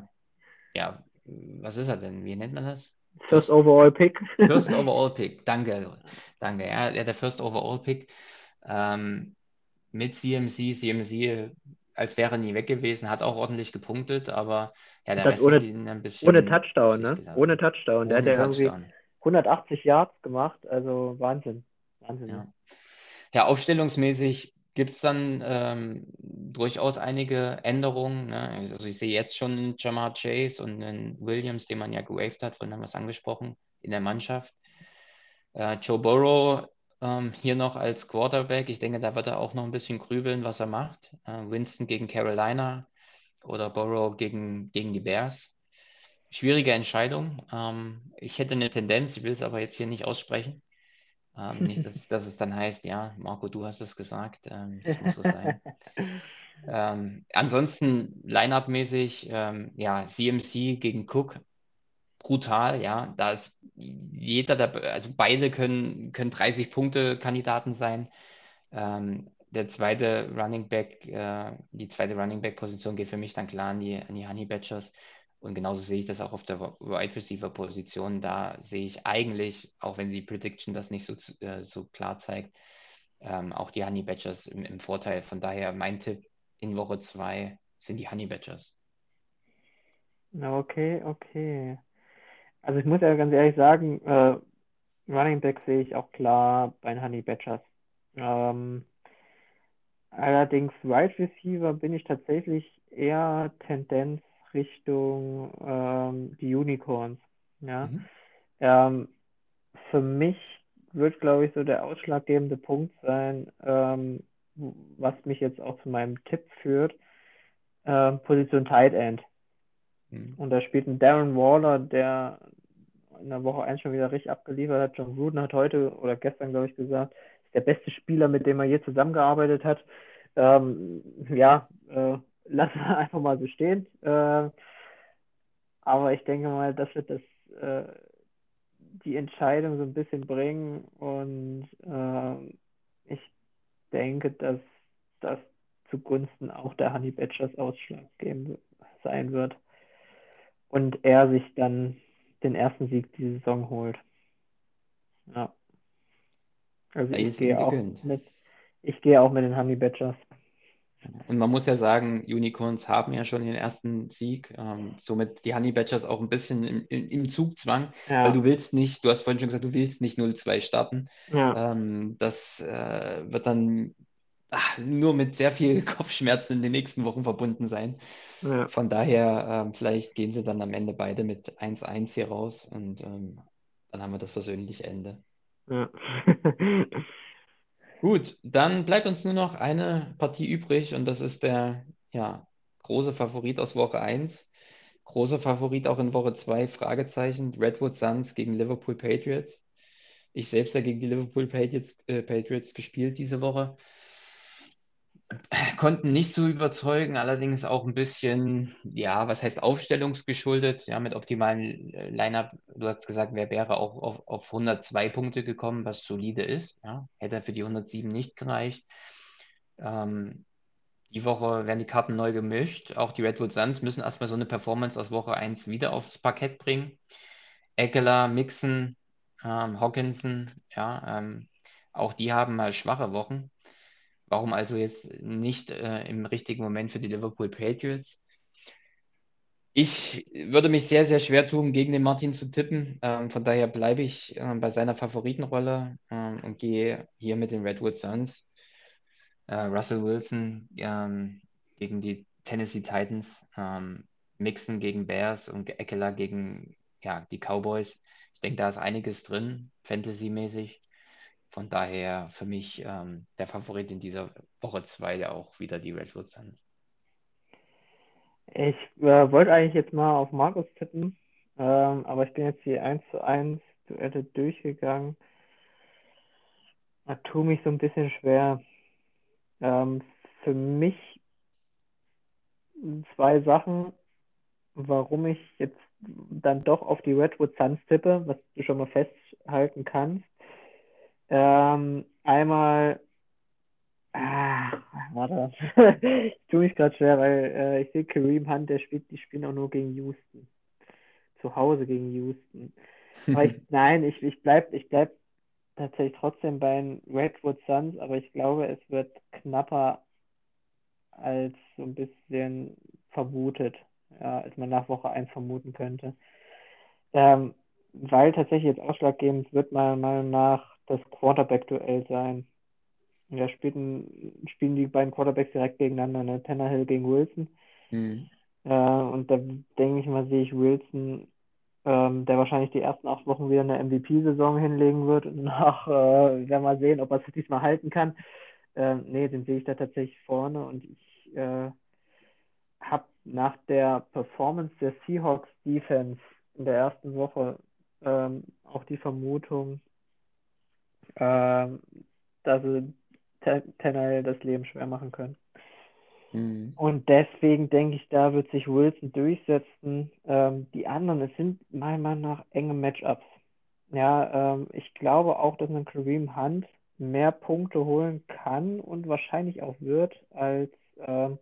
ja, was ist er denn? Wie nennt man das? First overall Pick. First Overall Pick. Danke, danke. Ja, er der First Overall Pick. Ähm, mit CMC, CMC, als wäre er nie weg gewesen, hat auch ordentlich gepunktet, aber ja, der Das Rest ohne- hat ihn ein bisschen Ohne Touchdown, ne? Ohne Touchdown. Der hat Ohne ja irgendwie Touchdown. 180 Yards gemacht, also Wahnsinn. Wahnsinn. Ja. Ja, aufstellungsmäßig gibt es dann ähm, durchaus einige Änderungen. Ne? Also ich sehe jetzt schon Jamar Chase und einen Williams, den man ja gewaved hat, vorhin haben wir es angesprochen, in der Mannschaft. Äh, Joe Burrow ähm, hier noch als Quarterback. Ich denke, da wird er auch noch ein bisschen grübeln, was er macht. Äh, Winston gegen Carolina oder Burrow gegen, gegen die Bears. Schwierige Entscheidung. Ähm, ich hätte eine Tendenz, ich will es aber jetzt hier nicht aussprechen. Ähm, nicht, dass, dass es dann heißt, ja, Marco, du hast es gesagt, ähm, das muss so sein. Ähm, ansonsten Line-Up-mäßig, ähm, ja, CMC gegen Cook, brutal, ja. Da ist jeder, dabei, also beide können, können 30 Punkte Kandidaten sein. Ähm, der zweite Running Back, äh, die zweite Running Back Position geht für mich dann klar an die, an die Honey Badgers. Und genauso sehe ich das auch auf der Wide Receiver Position. Da sehe ich eigentlich, auch wenn die Prediction das nicht so, äh, so klar zeigt, ähm, auch die Honey Badgers im, im Vorteil. Von daher mein Tipp in Woche 2 sind die Honey Badgers. Okay, okay. Also ich muss ja ganz ehrlich sagen, äh, Running Back sehe ich auch klar bei den Honey Badgers. Ähm, allerdings Wide Receiver bin ich tatsächlich eher Tendenz Richtung ähm, die Unicorns. Ja. Mhm. Ähm, für mich wird, glaube ich, so der ausschlaggebende Punkt sein, ähm, was mich jetzt auch zu meinem Tipp führt, ähm, Position Tight End. Mhm. Und da spielt ein Darren Waller, der in der Woche 1 schon wieder richtig abgeliefert hat. John Gruden hat heute oder gestern, glaube ich, gesagt, ist der beste Spieler, mit dem er je zusammengearbeitet hat. Ähm, ja, äh, lassen wir einfach mal so stehen. Äh, aber ich denke mal, das wird das, äh, die Entscheidung so ein bisschen bringen. Und äh, ich denke, dass das zugunsten auch der Honey Badgers Ausschlag geben, sein wird. Und er sich dann den ersten Sieg die Saison holt. Ja. Also ich gehe auch mit, Ich gehe auch mit den Honey Badgers. Und man muss ja sagen, Unicorns haben ja schon den ersten Sieg, ähm, somit die Honey Badgers auch ein bisschen im, im, Zugzwang, Ja. weil du willst nicht, du hast vorhin schon gesagt, du willst nicht 0-2 starten. Ja. Ähm, das äh, wird dann ach, nur mit sehr viel Kopfschmerzen in den nächsten Wochen verbunden sein. Ja. Von daher, ähm, vielleicht gehen sie dann am Ende beide mit 1-1 hier raus und ähm, dann haben wir das versöhnliche Ende. Ja. Gut, dann bleibt uns nur noch eine Partie übrig und das ist der ja, große Favorit aus Woche 1. Großer Favorit auch in Woche 2, Fragezeichen, Redwood Suns gegen Liverpool Patriots. Ich selbst ja gegen die Liverpool Patriots, äh, Patriots gespielt diese Woche. Konnten nicht so überzeugen, allerdings auch ein bisschen, ja, was heißt aufstellungsgeschuldet, ja, mit optimalen äh, Line-Up. Du hast gesagt, wer wäre auch auf, auf 102 Punkte gekommen, was solide ist, ja, hätte für die 107 nicht gereicht. Ähm, die Woche werden die Karten neu gemischt. Auch die Redwood Suns müssen erstmal so eine Performance aus Woche 1 wieder aufs Parkett bringen. Eckler, Mixon, ähm, Hawkinson, ja, ähm, auch die haben mal schwache Wochen. Warum also jetzt nicht äh, im richtigen Moment für die Liverpool Patriots? Ich würde mich sehr, sehr schwer tun, gegen den Martin zu tippen. Ähm, von daher bleibe ich äh, bei seiner Favoritenrolle ähm, und gehe hier mit den Redwood Suns. Äh, Russell Wilson ähm, gegen die Tennessee Titans, ähm, Mixon gegen Bears und Eckler gegen ja, die Cowboys. Ich denke, da ist einiges drin, Fantasy-mäßig. Von daher für mich ähm, der Favorit in dieser Woche 2 auch wieder die Redwood Suns. Ich äh, wollte eigentlich jetzt mal auf Markus tippen, ähm, aber ich bin jetzt die 1 zu 1 Duette durchgegangen. Da tue mich so ein bisschen schwer. Ähm, für mich zwei Sachen, warum ich jetzt dann doch auf die Redwood Suns tippe, was du schon mal festhalten kannst. Ähm, einmal, ah, warte, ich tue mich gerade schwer, weil äh, ich sehe Kareem Hunt, der spielt, die spielen auch nur gegen Houston. Zu Hause gegen Houston. Aber ich, nein, ich, ich bleib, ich bleib tatsächlich trotzdem bei den Redwood Suns, aber ich glaube, es wird knapper als so ein bisschen vermutet, ja, als man nach Woche 1 vermuten könnte. Ähm, weil tatsächlich jetzt ausschlaggebend wird meiner Meinung nach das Quarterback-Duell sein. Und da spielen, die beiden Quarterbacks direkt gegeneinander, ne? Tannehill gegen Wilson. Mhm. Äh, und da denke ich mal, sehe ich Wilson, ähm, der wahrscheinlich die ersten acht Wochen wieder eine MVP-Saison hinlegen wird. Und nach, äh, werden wir mal sehen, ob er es diesmal halten kann. Ähm, nee, den sehe ich da tatsächlich vorne. Und ich äh, habe nach der Performance der Seahawks Defense in der ersten Woche ähm, auch die Vermutung, ähm, dass sie Tannehill das Leben schwer machen können. Mhm. Und deswegen denke ich, da wird sich Wilson durchsetzen. Ähm, die anderen, es sind meiner Meinung nach enge Matchups. Ja, ähm, ich glaube auch, dass ein Kareem Hunt mehr Punkte holen kann und wahrscheinlich auch wird als ähm,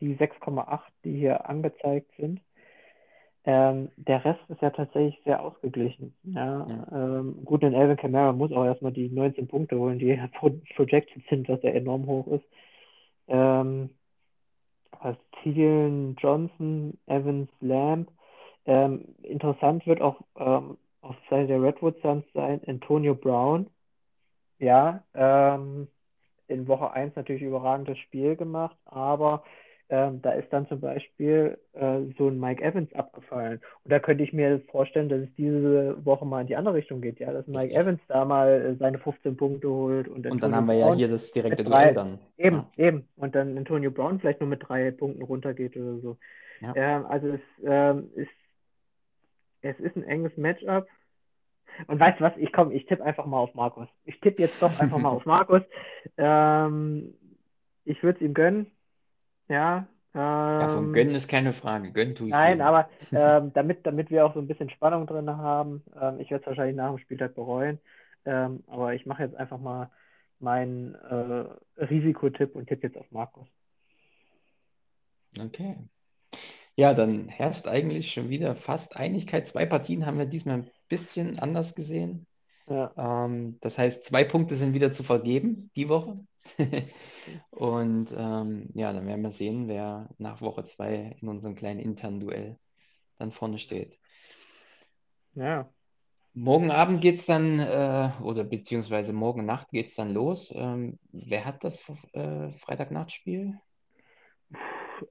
die 6,8, die hier angezeigt sind. Ähm, der Rest ist ja tatsächlich sehr ausgeglichen. Ja, Ja. ähm, gut, denn Alvin Kamara muss auch erstmal die 19 Punkte holen, die pro- projected sind, was ja enorm hoch ist. Ähm, was Thielen, Johnson, Evans, Lamb. Ähm, interessant wird auch ähm, auf Seite der Redwood Suns sein, Antonio Brown. Ja, ähm, in Woche 1 natürlich überragendes Spiel gemacht, aber ähm, da ist dann zum Beispiel äh, so ein Mike Evans abgefallen. Und da könnte ich mir vorstellen, dass es diese Woche mal in die andere Richtung geht, ja, dass Mike. Evans da mal äh, seine 15 Punkte holt und Und dann haben wir ja hier das direkte. Duell dann. Eben, Ja. eben. Und dann Antonio Brown vielleicht nur mit drei Punkten runtergeht oder so. Ja. Ähm, also es ähm, ist, es ist ein enges Matchup. Und weißt du was? Ich komm, ich tippe einfach mal auf Markus. Ich tippe jetzt doch einfach mal auf Markus. Ähm, ich würde es ihm gönnen. Ja. Ja, vom Ähm, Gönnen ist keine Frage. Gönnen tue ich Nein, jedem. aber ähm, damit, damit wir auch so ein bisschen Spannung drin haben, ähm, ich werde es wahrscheinlich nach dem Spieltag bereuen, ähm, aber ich mache jetzt einfach mal meinen äh, Risikotipp und tippe jetzt auf Markus. Okay. Ja, dann herrscht eigentlich schon wieder fast Einigkeit. Zwei Partien haben wir diesmal ein bisschen anders gesehen. Ja. Ähm, das heißt, zwei Punkte sind wieder zu vergeben die Woche. Und ähm, ja, dann werden wir sehen, wer nach Woche zwei in unserem kleinen internen Duell dann vorne steht. Ja. Morgen Abend geht es dann, äh, oder beziehungsweise morgen Nacht geht es dann los. Ähm, wer hat das äh, Freitagnachtspiel?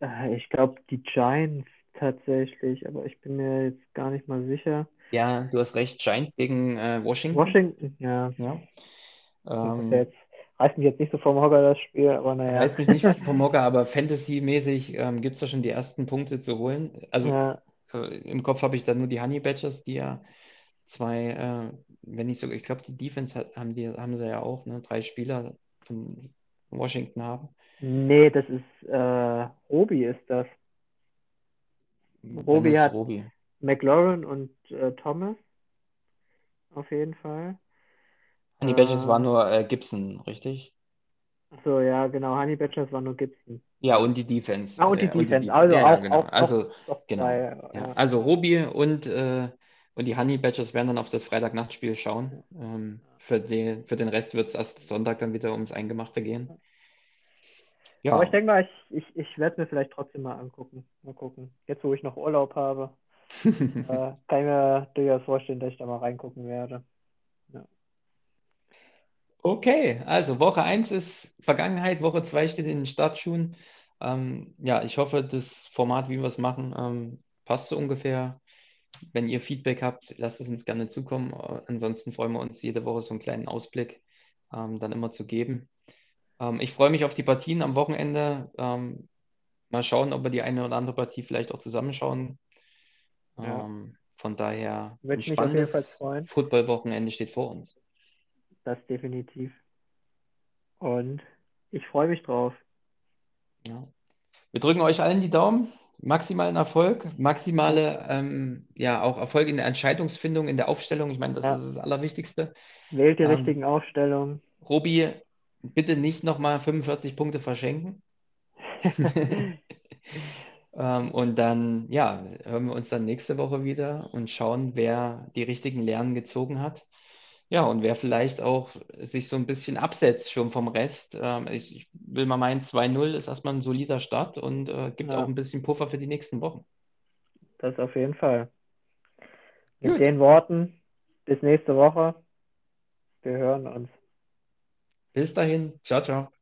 Äh, Ich glaube, die Giants tatsächlich, aber ich bin mir jetzt gar nicht mal sicher. Ja, du hast recht, Giants gegen äh, Washington. Washington, ja. Ja. Ähm, jetzt, reißt mich jetzt nicht so vom Hocker, das Spiel, aber naja. Reißt mich nicht vom Hocker, aber Fantasy-mäßig ähm, gibt es da schon die ersten Punkte zu holen. Also Ja, äh, im Kopf habe ich da nur die Honey Badgers, die ja zwei, äh, wenn nicht sogar, ich glaube, die Defense hat, haben die, haben sie ja auch, ne? Drei Spieler von Washington haben. nee, das ist, äh, Roby ist das. Dann ist hat- Roby. McLaurin und äh, Thomas. Auf jeden Fall. Honey Badgers Ähm, war nur äh, Gibson, richtig? Achso, ja, genau. Honey Badgers war nur Gibson. Ja, und die Defense. Ah, und die äh, Defense. Also ja, ja, auch, genau. auch, Also, doch genau. zwei. Ja, ja. also Robi und, äh, und die Honey Badgers werden dann auf das Freitagnachtspiel schauen. Ähm, für den, für den Rest wird es erst Sonntag dann wieder ums Eingemachte gehen. Ja, Aber ich denke mal, ich, ich, ich werde es mir vielleicht trotzdem mal angucken. Mal gucken. Jetzt, wo ich noch Urlaub habe, äh, kann ich mir durchaus vorstellen, dass ich da mal reingucken werde. Okay, also Woche 1 ist Vergangenheit, Woche 2 steht in den Startschuhen. Ähm, ja, ich hoffe, das Format, wie wir es machen, ähm, passt so ungefähr. Wenn ihr Feedback habt, lasst es uns gerne zukommen. Äh, ansonsten freuen wir uns jede Woche so einen kleinen Ausblick ähm, dann immer zu geben. Ähm, ich freue mich auf die Partien am Wochenende. Ähm, mal schauen, ob wir die eine oder andere Partie vielleicht auch zusammenschauen. Ja. Ähm, von daher ein Würde Fall spannendes freuen. Football-Wochenende steht vor uns. Das definitiv. Und ich freue mich drauf. Ja. Wir drücken euch allen die Daumen. Maximalen Erfolg, maximale ähm, ja auch Erfolg in der Entscheidungsfindung, in der Aufstellung. Ich meine, das Ja. ist das Allerwichtigste. Wählt die Ähm, richtigen Aufstellungen. Robi, bitte nicht nochmal 45 Punkte verschenken. Ähm, und dann, ja, hören wir uns dann nächste Woche wieder und schauen, wer die richtigen Lernen gezogen hat. Ja, und wer vielleicht auch sich so ein bisschen absetzt schon vom Rest. Ähm, ich, ich will mal meinen, 2-0 ist erstmal ein solider Start und äh, gibt Ja. auch ein bisschen Puffer für die nächsten Wochen. Das auf jeden Fall. Mit Gut. den Worten, bis nächste Woche. Wir hören uns. Bis dahin, ciao, ciao.